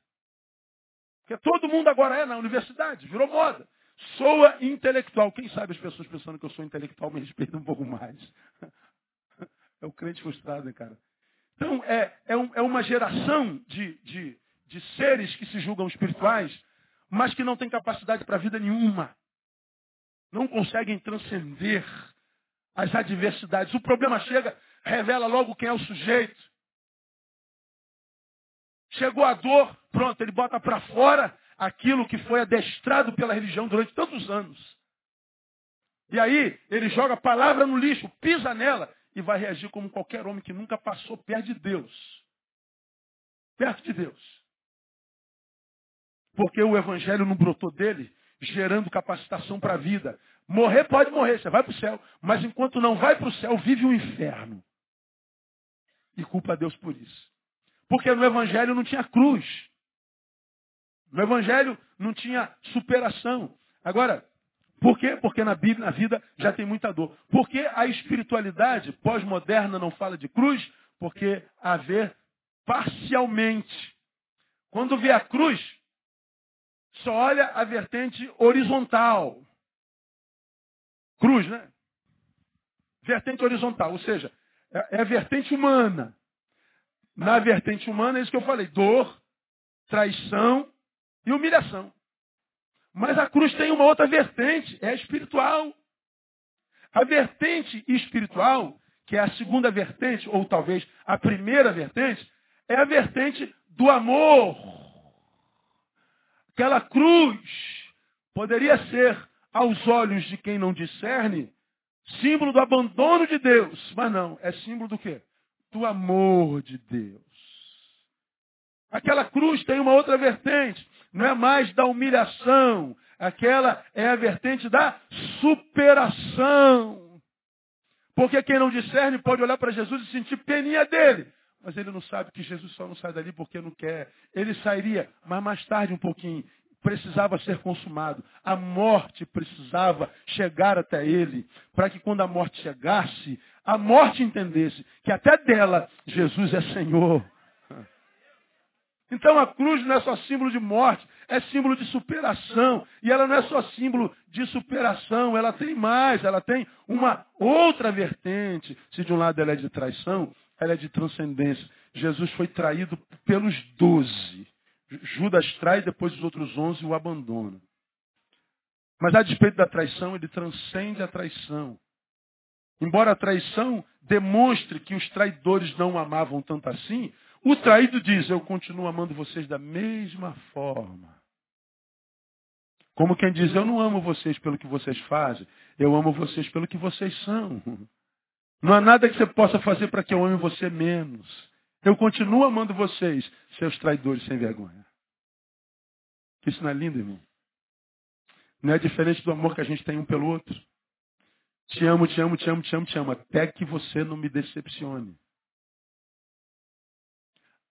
Porque todo mundo agora é na universidade, virou moda. Soa intelectual. Quem sabe as pessoas pensando que eu sou intelectual me respeitam um pouco mais. É o crente frustrado, né, cara? Então, é, é, um, é uma geração de, de, de seres que se julgam espirituais, mas que não têm capacidade para vida nenhuma. Não conseguem transcender as adversidades. O problema chega, revela logo quem é o sujeito. Chegou a dor, pronto, ele bota para fora aquilo que foi adestrado pela religião durante tantos anos. E aí, ele joga a palavra no lixo, pisa nela e vai reagir como qualquer homem que nunca passou perto de Deus. Perto de Deus. Porque o evangelho não brotou dele, gerando capacitação para a vida. Morrer pode morrer, você vai para o céu. Mas enquanto não vai para o céu, vive o um inferno. E culpa a Deus por isso. Porque no evangelho não tinha cruz. No Evangelho não tinha superação. Agora, por quê? Porque na Bíblia, na vida, já tem muita dor. Por que a espiritualidade pós-moderna não fala de cruz? Porque a ver parcialmente. Quando vê a cruz, só olha a vertente horizontal. Cruz, né? Vertente horizontal, ou seja, é, é a vertente humana. Na vertente humana é isso que eu falei: dor, traição, e humilhação. Mas a cruz tem uma outra vertente, é espiritual. A vertente espiritual, que é a segunda vertente, ou talvez a primeira vertente, é a vertente do amor. Aquela cruz poderia ser, aos olhos de quem não discerne, símbolo do abandono de Deus. Mas não, é símbolo do quê? Do amor de Deus. Aquela cruz tem uma outra vertente não é mais da humilhação, aquela é a vertente da superação. Porque quem não discerne pode olhar para Jesus e sentir peninha dele. Mas ele não sabe que Jesus só não sai dali porque não quer. Ele sairia, mas mais tarde um pouquinho. Precisava ser consumado. A morte precisava chegar até ele. Para que quando a morte chegasse, a morte entendesse que até dela Jesus é Senhor. Então a cruz não é só símbolo de morte, é símbolo de superação. E ela não é só símbolo de superação, ela tem mais, ela tem uma outra vertente. Se de um lado ela é de traição, ela é de transcendência. Jesus foi traído pelos doze. Judas trai, depois os outros onze o abandonam. Mas a despeito da traição, ele transcende a traição. Embora a traição demonstre que os traidores não o amavam tanto assim, o traído diz, eu continuo amando vocês da mesma forma. Como quem diz, eu não amo vocês pelo que vocês fazem, eu amo vocês pelo que vocês são. Não há nada que você possa fazer para que eu ame você menos. Eu continuo amando vocês, seus traidores sem vergonha. Isso não é lindo, irmão? Não é diferente do amor que a gente tem um pelo outro? Te amo, te amo, te amo, te amo, te amo, até que você não me decepcione.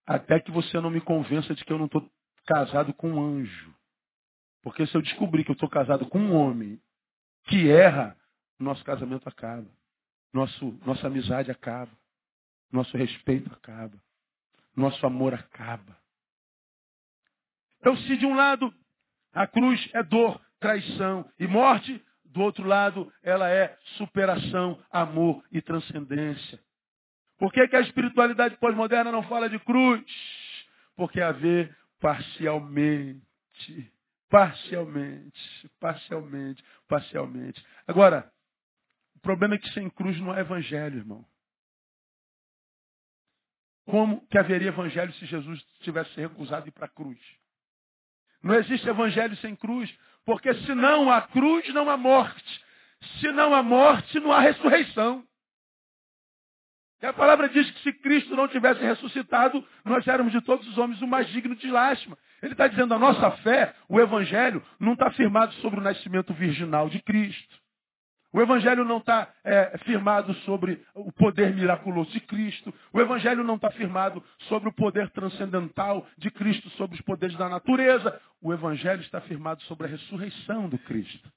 Até que você não me convença de que eu não estou casado com um anjo. Porque se eu descobrir que eu estou casado com um homem que erra, nosso casamento acaba. nosso, nossa amizade acaba. Nosso respeito acaba. Nosso amor acaba. Então, se de um lado a cruz é dor, traição e morte, do outro lado ela é superação, amor e transcendência. Por que, que a espiritualidade pós-moderna não fala de cruz? Porque a ver parcialmente. Parcialmente, parcialmente, parcialmente. Agora, o problema é que sem cruz não há evangelho, irmão. Como que haveria evangelho se Jesus tivesse recusado ir para a cruz? Não existe evangelho sem cruz, porque se não há cruz, não há morte. Se não há morte, não há ressurreição. E a palavra diz que se Cristo não tivesse ressuscitado, nós éramos de todos os homens o mais digno de lástima. Ele está dizendo a nossa fé, o Evangelho, não está firmado sobre o nascimento virginal de Cristo. O Evangelho não está é, firmado sobre o poder miraculoso de Cristo. O Evangelho não está firmado sobre o poder transcendental de Cristo, sobre os poderes da natureza. O Evangelho está firmado sobre a ressurreição do Cristo.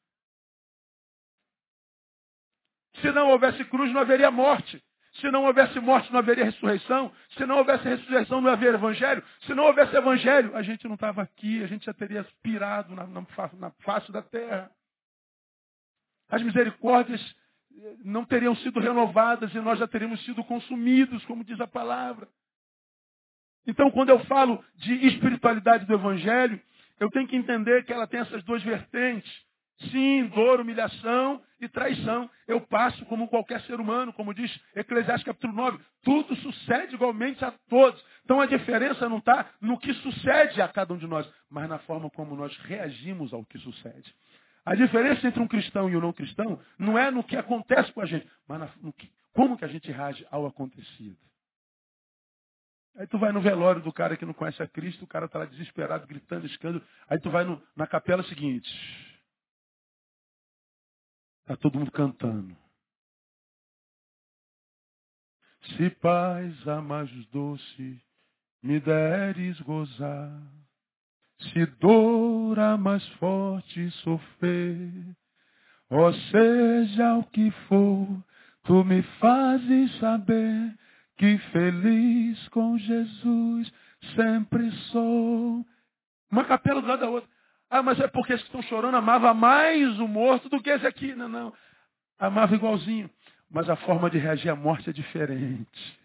Se não houvesse cruz, não haveria morte. Se não houvesse morte, não haveria ressurreição. Se não houvesse ressurreição, não haveria evangelho. Se não houvesse evangelho, a gente não estava aqui, a gente já teria pirado na, na, na face da terra. As misericórdias eh, não teriam sido renovadas e nós já teríamos sido consumidos, como diz a palavra. Então, quando eu falo de espiritualidade do Evangelho, eu tenho que entender que ela tem essas duas vertentes. Sim, dor, humilhação e traição. Eu passo como qualquer ser humano, como diz Eclesiastes capítulo 9. Tudo sucede igualmente a todos. Então a diferença não está no que sucede a cada um de nós, mas na forma como nós reagimos ao que sucede. A diferença entre um cristão e um não cristão não é no que acontece com a gente, mas no que, como que a gente reage ao acontecido. Aí tu vai no velório do cara que não conhece a Cristo, o cara está lá desesperado, gritando, escândalo. Aí tu vai no, na capela seguinte. Está todo mundo cantando. Se paz a mais doce me deres gozar, se dor a mais forte sofrer, ou seja o que for, tu me fazes saber que feliz com Jesus sempre sou. Uma capela do lado da outra. Ah, mas é porque esses que estão chorando amava mais o morto do que esse aqui. Não, não. Amava igualzinho. Mas a forma de reagir à morte é diferente.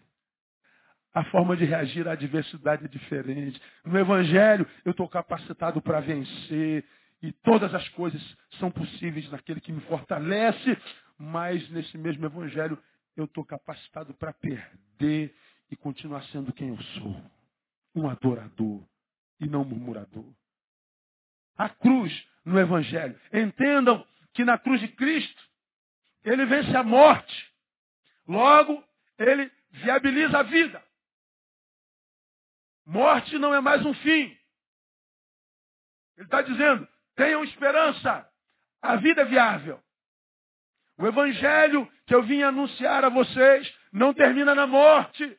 A forma de reagir à adversidade é diferente. No Evangelho, eu estou capacitado para vencer. E todas as coisas são possíveis naquele que me fortalece. Mas nesse mesmo Evangelho, eu estou capacitado para perder e continuar sendo quem eu sou. Um adorador e não murmurador a cruz no Evangelho. Entendam que na cruz de Cristo, ele vence a morte. Logo, ele viabiliza a vida. Morte não é mais um fim. Ele está dizendo, tenham esperança. A vida é viável. O evangelho que eu vim anunciar a vocês não termina na morte.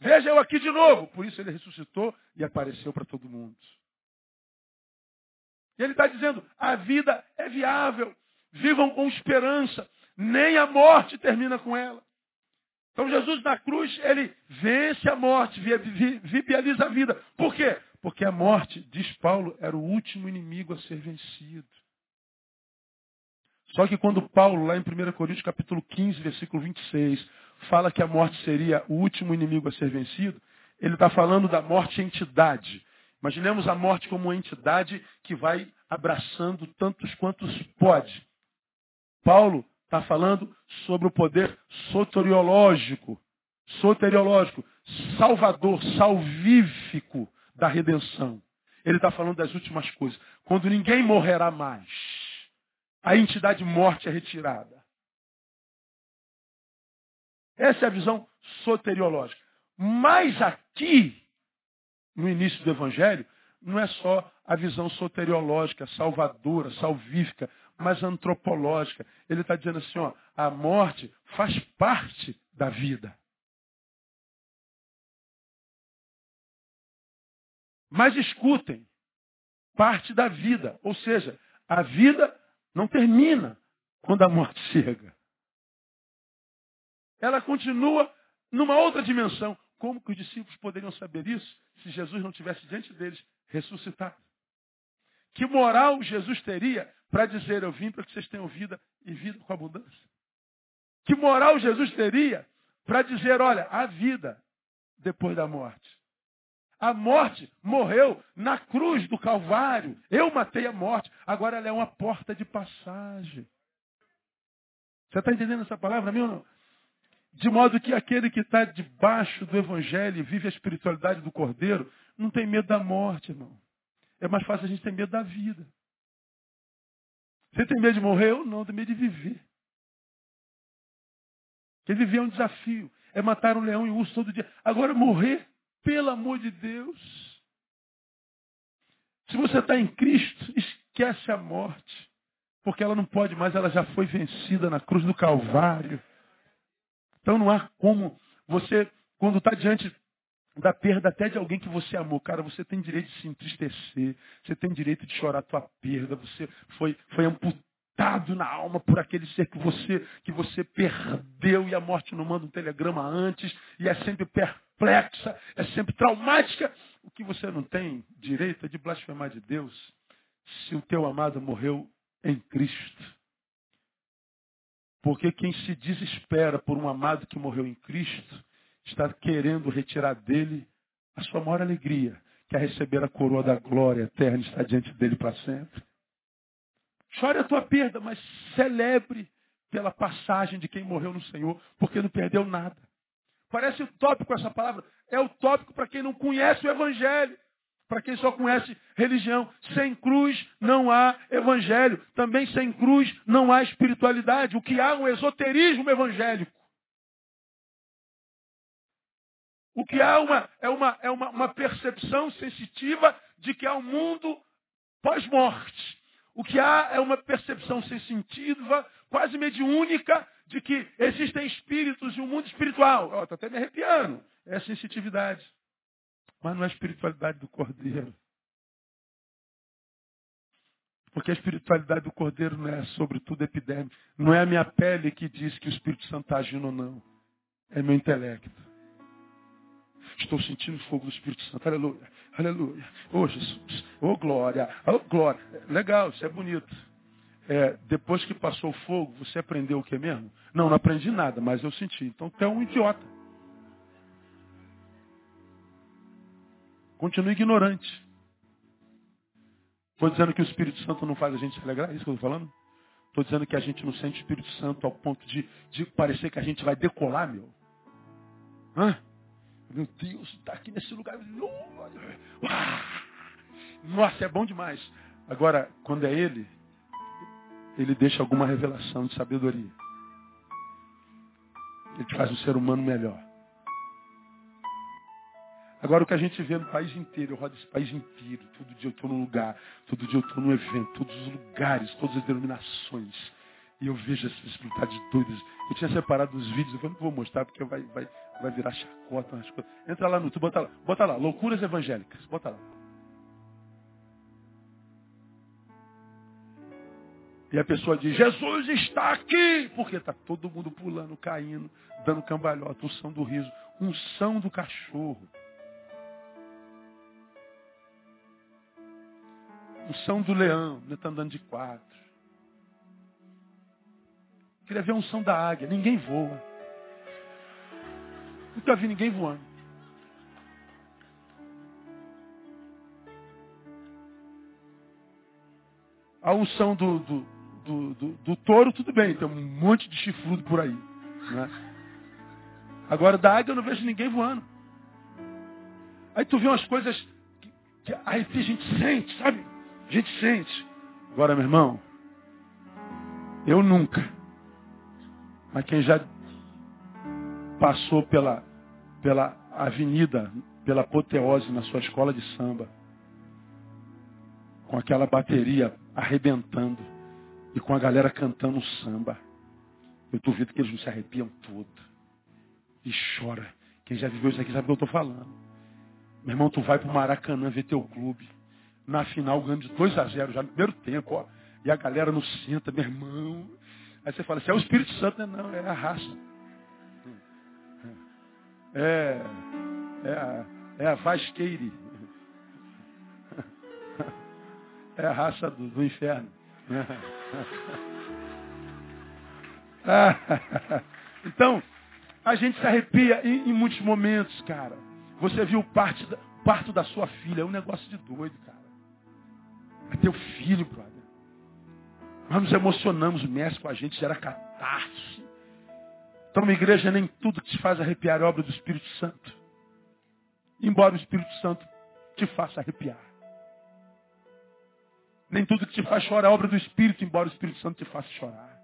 Veja eu aqui de novo. Por isso ele ressuscitou e apareceu para todo mundo. E ele está dizendo, a vida é viável, vivam com esperança, nem a morte termina com ela. Então Jesus na cruz, ele vence a morte, viabiliza a vida. Por quê? Porque a morte, diz Paulo, era o último inimigo a ser vencido. Só que quando Paulo, lá em 1 Coríntios capítulo 15, versículo 26, fala que a morte seria o último inimigo a ser vencido, ele está falando da morte entidade. Imaginemos a morte como uma entidade que vai abraçando tantos quantos pode. Paulo está falando sobre o poder soteriológico, soteriológico, salvador, salvífico da redenção. Ele está falando das últimas coisas. Quando ninguém morrerá mais, a entidade morte é retirada. Essa é a visão soteriológica. Mas aqui, no início do Evangelho, não é só a visão soteriológica, salvadora, salvífica, mas antropológica. Ele está dizendo assim, ó, a morte faz parte da vida. Mas escutem, parte da vida. Ou seja, a vida não termina quando a morte chega. ela continua numa outra dimensão. Como que os discípulos poderiam saber isso se Jesus não tivesse diante deles ressuscitado? Que moral Jesus teria para dizer eu vim para que vocês tenham vida e vida com abundância? Que moral Jesus teria para dizer, olha, a vida depois da morte? A morte morreu na cruz do Calvário. Eu matei a morte. Agora ela é uma porta de passagem. Você está entendendo essa palavra, meu? Não? De modo que aquele que está debaixo do Evangelho e vive a espiritualidade do Cordeiro, não tem medo da morte, irmão. É mais fácil a gente ter medo da vida. Você tem medo de morrer? Eu não, tenho medo de viver. Porque viver é um desafio. É matar um leão e um urso todo dia. Agora morrer, pelo amor de Deus. Se você está em Cristo, esquece a morte. Porque ela não pode mais, ela já foi vencida na cruz do Calvário. Então não há como você, quando está diante da perda até de alguém que você amou, cara, você tem direito de se entristecer, você tem direito de chorar a tua perda, você foi, foi amputado na alma por aquele ser que você, que você perdeu e a morte não manda um telegrama antes e é sempre perplexa, é sempre traumática. O que você não tem direito é de blasfemar de Deus se o teu amado morreu em Cristo. Porque quem se desespera por um amado que morreu em Cristo, está querendo retirar dele a sua maior alegria, que é receber a coroa da glória eterna e estar diante dele para sempre. Chore a tua perda, mas celebre pela passagem de quem morreu no Senhor, porque não perdeu nada. Parece utópico essa palavra. É utópico para quem não conhece o Evangelho. Para quem só conhece religião, sem cruz não há evangelho. Também sem cruz não há espiritualidade. O que há é um esoterismo evangélico. O que há uma, é, uma, é uma, uma percepção sensitiva de que há um mundo pós-morte. O que há é uma percepção sensitiva, quase mediúnica, de que existem espíritos e um mundo espiritual. Estou até me arrepiando. É sensitividade. Mas não é a espiritualidade do Cordeiro. Porque a espiritualidade do Cordeiro não é sobretudo epidêmica. Não é a minha pele que diz que o Espírito Santo está agindo ou não. É meu intelecto. Estou sentindo o fogo do Espírito Santo. Aleluia. Aleluia. Oh Jesus. Oh glória. Oh glória. Legal, isso é bonito. É, depois que passou o fogo, você aprendeu o que mesmo? Não, não aprendi nada, mas eu senti. Então tu é um idiota. Continua ignorante. Estou dizendo que o Espírito Santo não faz a gente se alegrar, é isso que eu estou falando? Estou dizendo que a gente não sente o Espírito Santo ao ponto de, de parecer que a gente vai decolar, meu. Hã? Meu Deus, está aqui nesse lugar. Nossa, é bom demais. Agora, quando é Ele, Ele deixa alguma revelação de sabedoria. Ele te faz um ser humano melhor. Agora o que a gente vê no país inteiro, eu rodo esse país inteiro, todo dia eu estou num lugar, todo dia eu estou num evento, todos os lugares, todas as denominações. E eu vejo essas espiritualidades doidas. Eu tinha separado os vídeos, eu não vou mostrar porque vai, vai, vai virar chacota, umas coisas. Entra lá no tu bota lá, bota lá, loucuras evangélicas, bota lá. E a pessoa diz, Jesus está aqui! Porque está todo mundo pulando, caindo, dando cambalhota, unção do riso, unção do cachorro. Unção do leão, ele está andando de quatro. Queria ver a unção da águia. Ninguém voa. Nunca vi ninguém voando. A unção do, do, do, do, do touro, tudo bem, tem um monte de chifrudo por aí. Né? Agora, da águia eu não vejo ninguém voando. Aí tu vê umas coisas que, que a gente sente, sabe? A gente sente. Agora, meu irmão, eu nunca. Mas quem já passou pela, pela avenida, pela apoteose na sua escola de samba, com aquela bateria arrebentando e com a galera cantando samba, eu duvido que eles não se arrepiam todo e chora. Quem já viveu isso aqui sabe o que eu estou falando. Meu irmão, tu vai para o Maracanã ver teu clube na final ganhando de 2 a 0 já no primeiro tempo, ó. E a galera não senta, meu irmão. Aí você fala assim, é o Espírito Santo, né? Não, é a raça. É, é a, é a vasqueire. É a raça do, do inferno. então, a gente se arrepia em, em, muitos momentos, cara. Você viu da, parto da sua filha, é um negócio de doido, cara. É teu filho, brother. Nós nos emocionamos, o mestre com a gente gera catarse. Então, uma igreja, nem tudo que te faz arrepiar é obra do Espírito Santo. Embora o Espírito Santo te faça arrepiar. Nem tudo que te faz chorar é obra do Espírito, embora o Espírito Santo te faça chorar.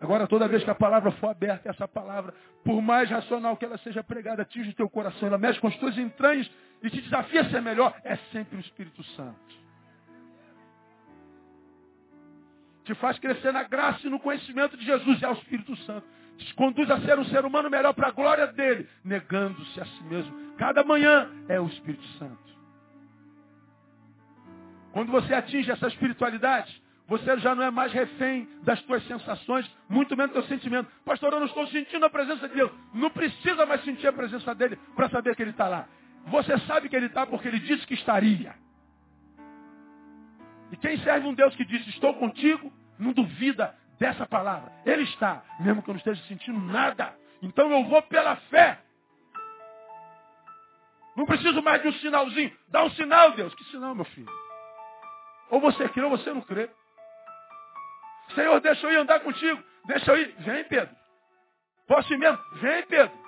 Agora, toda vez que a palavra for aberta, essa palavra, por mais racional que ela seja pregada, atinge o teu coração, ela mexe com as tuas entranhas e te desafia a ser melhor, é sempre o Espírito Santo. Te faz crescer na graça e no conhecimento de Jesus, é o Espírito Santo. Te conduz a ser um ser humano melhor para a glória dele, negando-se a si mesmo. Cada manhã é o Espírito Santo. Quando você atinge essa espiritualidade, você já não é mais refém das tuas sensações, muito menos do teu sentimento. Pastor, eu não estou sentindo a presença de Deus. Não precisa mais sentir a presença dele para saber que ele está lá. Você sabe que ele está porque ele disse que estaria. E quem serve um Deus que disse, estou contigo, não duvida dessa palavra. Ele está, mesmo que eu não esteja sentindo nada. Então eu vou pela fé. Não preciso mais de um sinalzinho. Dá um sinal, Deus. Que sinal, meu filho? Ou você crê ou você não crê. Senhor, deixa eu ir andar contigo. Deixa eu ir. Vem, Pedro. Posso ir mesmo? Vem, Pedro.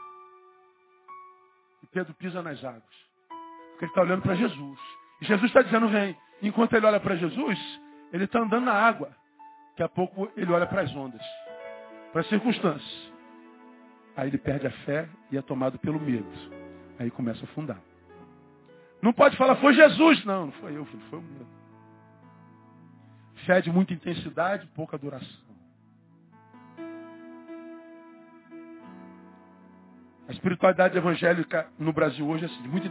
Pedro pisa nas águas. Porque ele está olhando para Jesus. E Jesus está dizendo, vem. Enquanto ele olha para Jesus, ele está andando na água. Daqui a pouco ele olha para as ondas, para as circunstâncias. Aí ele perde a fé e é tomado pelo medo. Aí começa a afundar. Não pode falar, foi Jesus. Não, não foi eu, filho, foi o medo. Fé de muita intensidade, pouca duração. A espiritualidade evangélica no Brasil hoje é assim, muito.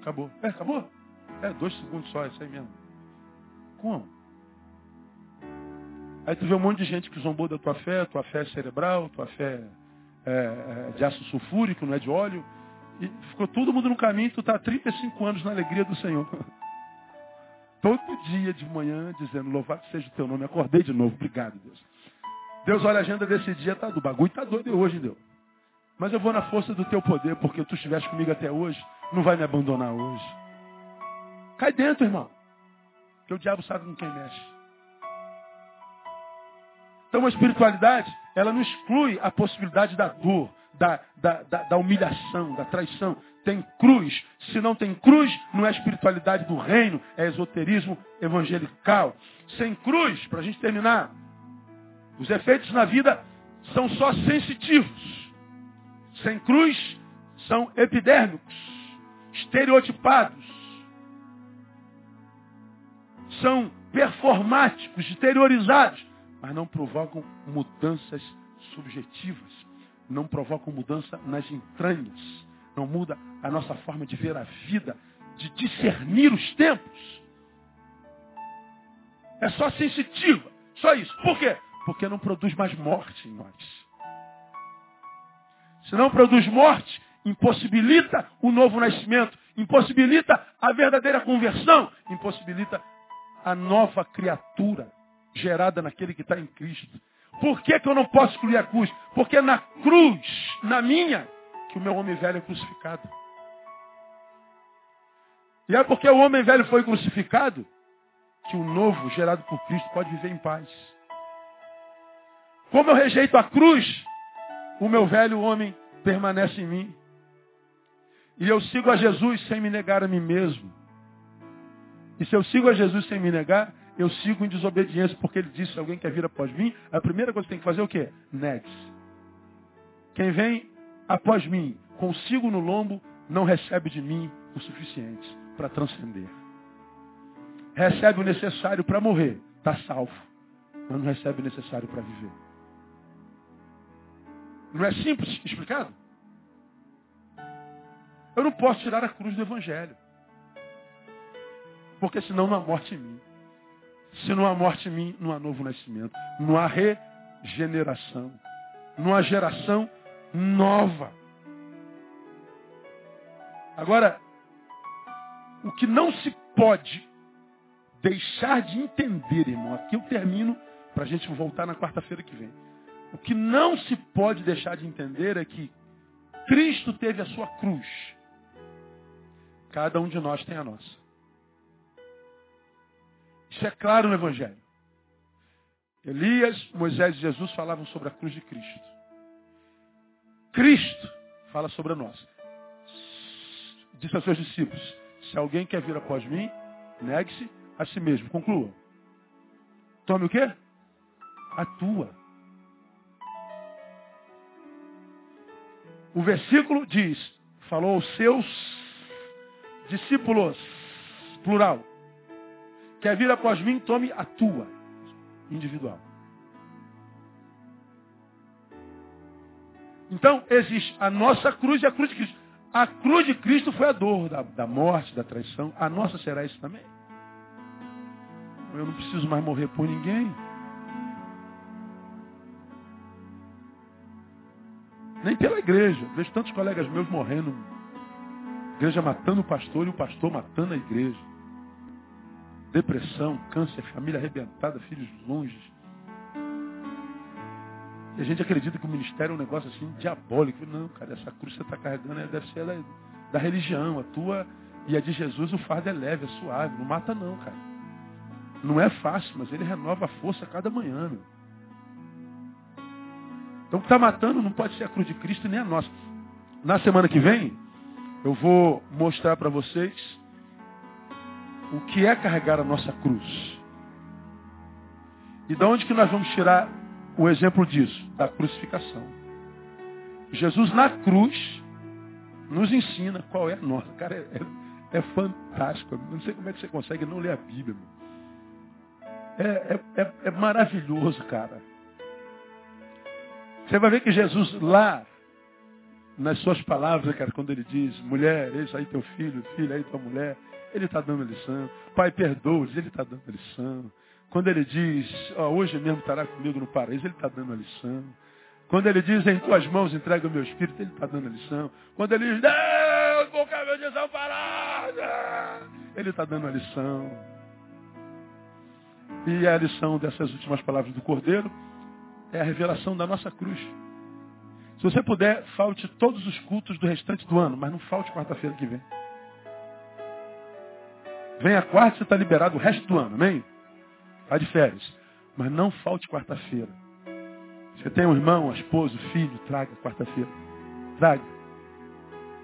Acabou. É, acabou? É, dois segundos só, é isso aí mesmo. Como? Aí tu vê um monte de gente que zombou da tua fé, tua fé é cerebral, tua fé é, é de aço sulfúrico, não é de óleo. E ficou todo mundo no caminho, tu está há 35 anos na alegria do Senhor. todo dia de manhã dizendo, louvado seja o teu nome. Acordei de novo, obrigado, Deus. Deus olha a agenda desse dia, tá do bagulho, tá doido hoje, Deus. Mas eu vou na força do teu poder, porque tu estiveste comigo até hoje, não vai me abandonar hoje. Cai dentro, irmão. Que o diabo sabe com quem mexe. Então a espiritualidade, ela não exclui a possibilidade da dor, da, da, da, da humilhação, da traição tem cruz. Se não tem cruz, não é espiritualidade do reino, é esoterismo evangelical. Sem cruz, para a gente terminar, os efeitos na vida são só sensitivos. Sem cruz, são epidérmicos, estereotipados. São performáticos, exteriorizados, mas não provocam mudanças subjetivas, não provocam mudança nas entranhas não muda a nossa forma de ver a vida, de discernir os tempos. É só sensitiva, só isso. Por quê? Porque não produz mais morte em nós. Se não produz morte, impossibilita o novo nascimento, impossibilita a verdadeira conversão, impossibilita a nova criatura gerada naquele que está em Cristo. Por que, que eu não posso excluir a cruz? Porque na cruz, na minha, que o meu homem velho é crucificado. E é porque o homem velho foi crucificado que o novo, gerado por Cristo, pode viver em paz. Como eu rejeito a cruz, o meu velho homem permanece em mim. E eu sigo a Jesus sem me negar a mim mesmo. E se eu sigo a Jesus sem me negar, eu sigo em desobediência, porque ele disse, alguém quer vir após mim, a primeira coisa que tem que fazer é o quê? Negue-se. Quem vem após mim, consigo no lombo, não recebe de mim o suficiente para transcender. Recebe o necessário para morrer, está salvo, mas não recebe o necessário para viver. Não é simples explicado? Eu não posso tirar a cruz do Evangelho. Porque senão não há morte em mim. Se não há morte em mim, não há novo nascimento. Não há regeneração. numa geração nova. Agora, o que não se pode deixar de entender, irmão, aqui eu termino para a gente voltar na quarta-feira que vem. O que não se pode deixar de entender é que Cristo teve a sua cruz. Cada um de nós tem a nossa. Isso é claro no Evangelho. Elias, Moisés e Jesus falavam sobre a cruz de Cristo. Cristo fala sobre a nossa. Disse aos seus discípulos: Se alguém quer vir após mim, negue-se a si mesmo. Conclua. Tome o quê? A tua. O versículo diz, falou aos seus discípulos, plural. Quer vir após mim, tome a tua, individual. Então, existe a nossa cruz e a cruz de Cristo. A cruz de Cristo foi a dor da, da morte, da traição. A nossa será isso também. Eu não preciso mais morrer por ninguém. Nem pela igreja. Vejo tantos colegas meus morrendo. Igreja matando o pastor e o pastor matando a igreja. Depressão, câncer, família arrebentada, filhos longe. E a gente acredita que o ministério é um negócio assim diabólico. Não, cara, essa cruz que você está carregando deve ser da, da religião. A tua e a de Jesus, o fardo é leve, é suave. Não mata não, cara. Não é fácil, mas ele renova a força a cada manhã. Meu. Então o que está matando não pode ser a cruz de Cristo nem a nossa. Na semana que vem, eu vou mostrar para vocês o que é carregar a nossa cruz. E de onde que nós vamos tirar o exemplo disso? Da crucificação. Jesus na cruz nos ensina qual é a nossa. Cara, é, é, é fantástico. Não sei como é que você consegue não ler a Bíblia. É, é, é, é maravilhoso, cara. Você vai ver que Jesus lá, nas suas palavras, cara, quando ele diz, mulher, eis aí teu filho, filho, aí tua mulher, ele está dando lição. Pai, perdoa-os, ele está dando lição. Quando ele diz, oh, hoje mesmo estará comigo no paraíso, ele está dando a lição. Quando ele diz, em tuas mãos entrega o meu espírito, ele está dando a lição. Quando ele diz, Deus, vou caminho desamparada, ele está dando a lição. E a lição dessas últimas palavras do Cordeiro é a revelação da nossa cruz. Se você puder, falte todos os cultos do restante do ano, mas não falte quarta-feira que vem. Vem a quarta, você está liberado o resto do ano, amém? Está de férias. Mas não falte quarta-feira. Você tem um irmão, uma esposa, um filho, traga quarta-feira. Traga.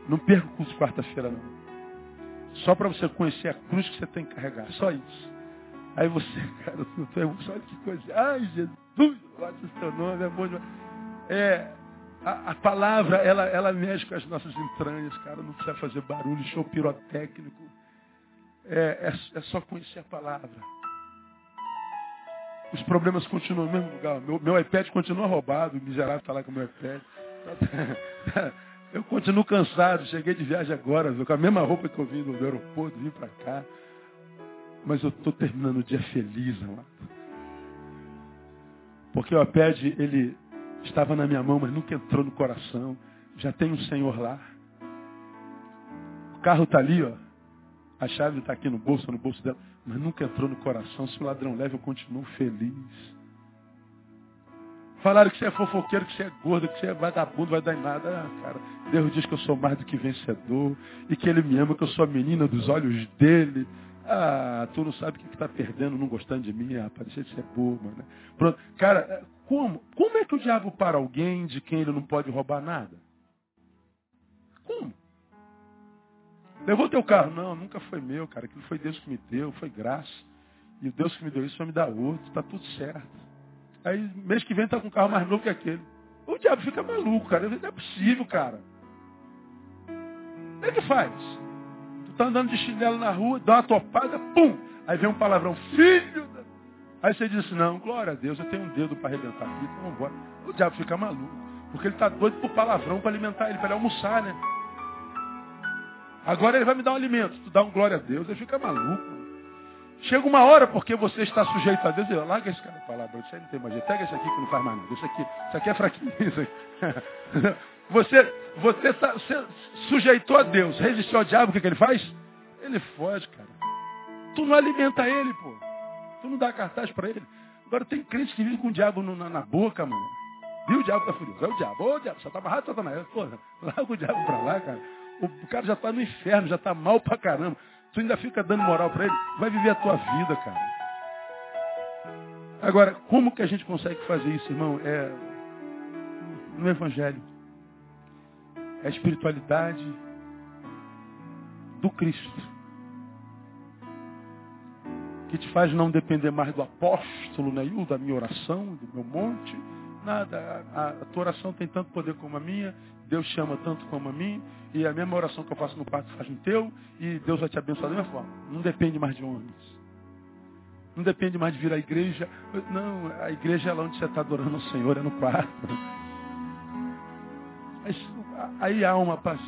Não perca o culto de quarta-feira, não. Só para você conhecer a cruz que você tem que carregar. Só isso. Aí você, cara, eu estou emocionado, que coisa. Ai, Jesus, guarda o seu nome, é bom demais. É, a, a, palavra, ela, ela mexe com as nossas entranhas, cara. Não precisa fazer barulho, show pirotécnico. É, é, é só conhecer a palavra. Os problemas continuam no mesmo lugar. Meu, meu iPad continua roubado, miserável está lá com o meu iPad. Eu continuo cansado, cheguei de viagem agora, com a mesma roupa que eu vim do aeroporto, vim para cá. Mas eu estou terminando o dia feliz, amado. Porque o iPad, ele estava na minha mão, mas nunca entrou no coração. Já tem um Senhor lá. O carro está ali, ó. A chave está aqui no bolso, no bolso dela. Mas nunca entrou no coração. Se o ladrão leva, eu continuo feliz. Falaram que você é fofoqueiro, que você é gordo, que você é vagabundo, vai dar em nada. Ah, cara, Deus diz que eu sou mais do que vencedor. E que Ele me ama, que eu sou a menina dos olhos dele. Ah, tu não sabe o que está perdendo não gostando de mim, deixa de ser bobo, né? Pronto. Cara, é, como? Como é que o diabo para alguém de quem ele não pode roubar nada? Como? Levou teu carro? Não, nunca foi meu, cara. Aquilo foi Deus que me deu, foi graça. E o Deus que me deu isso vai me dar outro, está tudo certo. Aí, mês que vem, tá com um carro mais novo que aquele. O diabo fica maluco, cara. Não é possível, cara. Como é que faz? Está andando de chinelo na rua, dá uma topada, pum! Aí vem um palavrão, filho! Aí você diz assim, não, glória a Deus, eu tenho um dedo para arrebentar aqui, então vamos embora. O diabo fica maluco, porque ele está doido por palavrão para alimentar ele, para ele almoçar, né? Agora ele vai me dar um alimento, tu dá um glória a Deus, ele fica maluco. Chega uma hora porque você está sujeito a Deus. Eu, larga esse cara para lá, isso aí não tem mais jeito. Pega esse aqui que não faz mais nada. Isso aqui, isso aqui é fraquinho. Isso você, você, tá, você sujeitou a Deus, resistiu ao diabo, o que, que ele faz? Ele foge, cara. Tu não alimenta ele, pô. Tu não dá cartaz para ele. Agora tem crente que vive com o diabo na, na, boca, mano. Viu o diabo tá furioso? É o diabo. Ô, diabo, só tá amarrado, Satanás. Porra, larga o diabo pra lá, cara. O cara já está no inferno, já está mal pra caramba. Tu ainda fica dando moral para ele. Vai viver a tua vida, cara. Agora, como que a gente consegue fazer isso, irmão? É no Evangelho. É a espiritualidade do Cristo. Que te faz não depender mais do apóstolo Neil, da minha oração, do meu monte. Nada. A, a tua oração tem tanto poder como a minha. Deus chama tanto como a mim, e a mesma oração que eu faço no quarto faz no teu, e Deus vai te abençoar da mesma forma. Não depende mais de homens. Não depende mais de vir à igreja. Não, a igreja é lá onde você está adorando o Senhor, é no quarto. Aí a alma passa.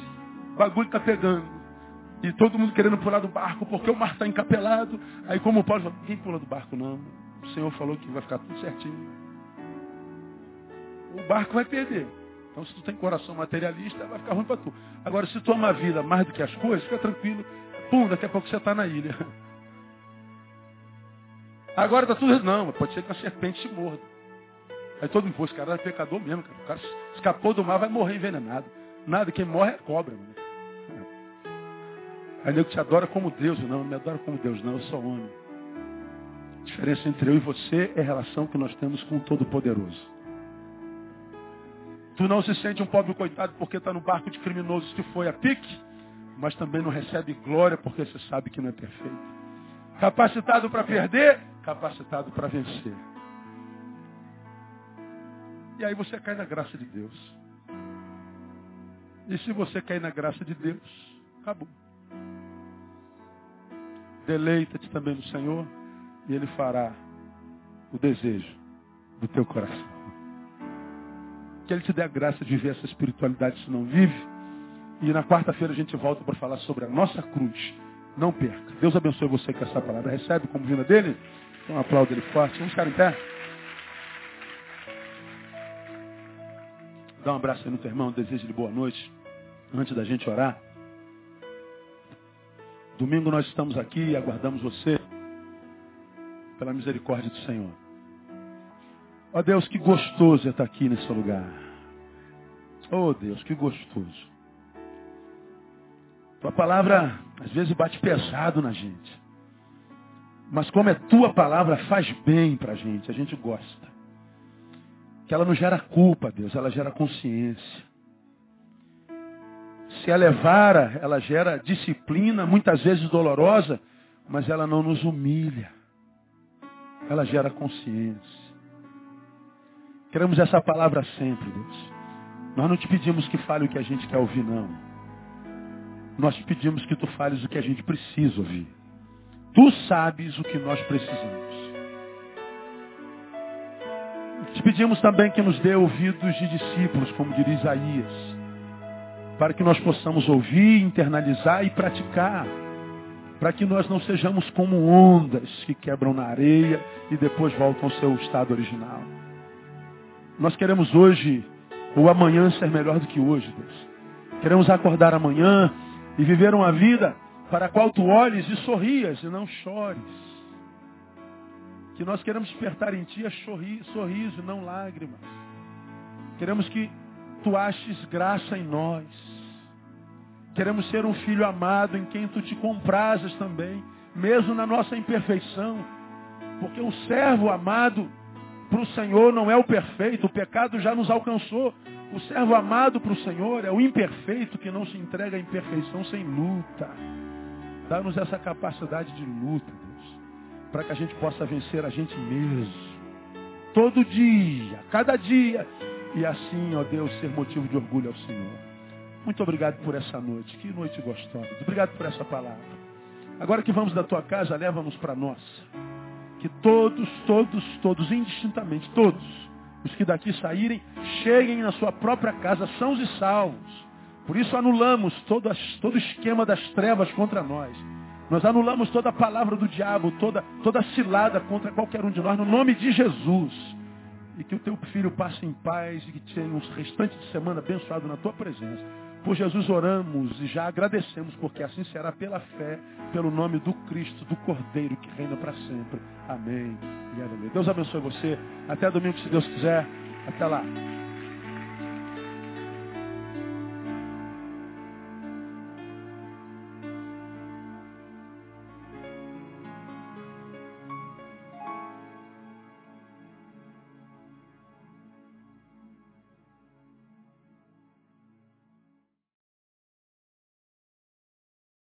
O bagulho está pegando. E todo mundo querendo pular do barco, porque o mar está encapelado. Aí como o Paulo fala, ninguém pula do barco não. O Senhor falou que vai ficar tudo certinho. O barco vai perder. Então, se tu tem coração materialista, vai ficar ruim para tu. Agora, se tu ama a vida mais do que as coisas, fica tranquilo. Pum, daqui a pouco você está na ilha. Agora está tudo. Não, pode ser que a serpente se morda. Aí todo mundo, esse cara é pecador mesmo, cara. O cara escapou do mar, vai morrer envenenado. Nada, quem morre é cobra, mano. Aí nego te adora como Deus. Não, não me adora como Deus, não, eu sou homem. A diferença entre eu e você é a relação que nós temos com o Todo-Poderoso. Tu não se sente um pobre coitado porque está no barco de criminosos que foi a pique, mas também não recebe glória porque você sabe que não é perfeito. Capacitado para perder, capacitado para vencer. E aí você cai na graça de Deus. E se você cair na graça de Deus, acabou. Deleita-te também no Senhor e Ele fará o desejo do teu coração. Que Ele te dê a graça de viver essa espiritualidade se não vive. E na quarta-feira a gente volta para falar sobre a nossa cruz. Não perca. Deus abençoe você com essa palavra. Recebe como vinda dele. Então um aplauso ele forte. Vamos ficar em pé? Dá um abraço aí no teu irmão, um desejo de boa noite. Antes da gente orar. Domingo nós estamos aqui e aguardamos você pela misericórdia do Senhor. Ó oh Deus, que gostoso é estar aqui nesse lugar. Oh Deus, que gostoso. Tua palavra às vezes bate pesado na gente. Mas como é tua palavra, faz bem para a gente, a gente gosta. Que ela não gera culpa, Deus, ela gera consciência. Se ela é vara, ela gera disciplina, muitas vezes dolorosa, mas ela não nos humilha. Ela gera consciência. Queremos essa palavra sempre, Deus. Nós não te pedimos que fale o que a gente quer ouvir, não. Nós te pedimos que tu fales o que a gente precisa ouvir. Tu sabes o que nós precisamos. Te pedimos também que nos dê ouvidos de discípulos, como diria Isaías, para que nós possamos ouvir, internalizar e praticar, para que nós não sejamos como ondas que quebram na areia e depois voltam ao seu estado original. Nós queremos hoje ou amanhã ser melhor do que hoje, Deus. Queremos acordar amanhã e viver uma vida para a qual tu olhes e sorrias e não chores. Que nós queremos despertar em ti a sorriso, não lágrimas. Queremos que tu aches graça em nós. Queremos ser um filho amado em quem tu te comprases também, mesmo na nossa imperfeição. Porque o servo amado para o Senhor não é o perfeito, o pecado já nos alcançou. O servo amado para o Senhor é o imperfeito que não se entrega à imperfeição sem luta. Dá-nos essa capacidade de luta, Deus, para que a gente possa vencer a gente mesmo. Todo dia, cada dia. E assim, ó Deus, ser motivo de orgulho ao Senhor. Muito obrigado por essa noite. Que noite gostosa. Obrigado por essa palavra. Agora que vamos da tua casa, leva-nos para nós que todos, todos, todos, indistintamente, todos, os que daqui saírem, cheguem na sua própria casa sãos e salvos. Por isso anulamos todo, todo esquema das trevas contra nós. Nós anulamos toda a palavra do diabo, toda, toda cilada contra qualquer um de nós, no nome de Jesus. E que o teu filho passe em paz e que tenha um restante de semana abençoado na tua presença. Por Jesus oramos e já agradecemos, porque assim será pela fé, pelo nome do Cristo, do Cordeiro que reina para sempre. Amém. E aleluia. Deus abençoe você. Até domingo, se Deus quiser. Até lá.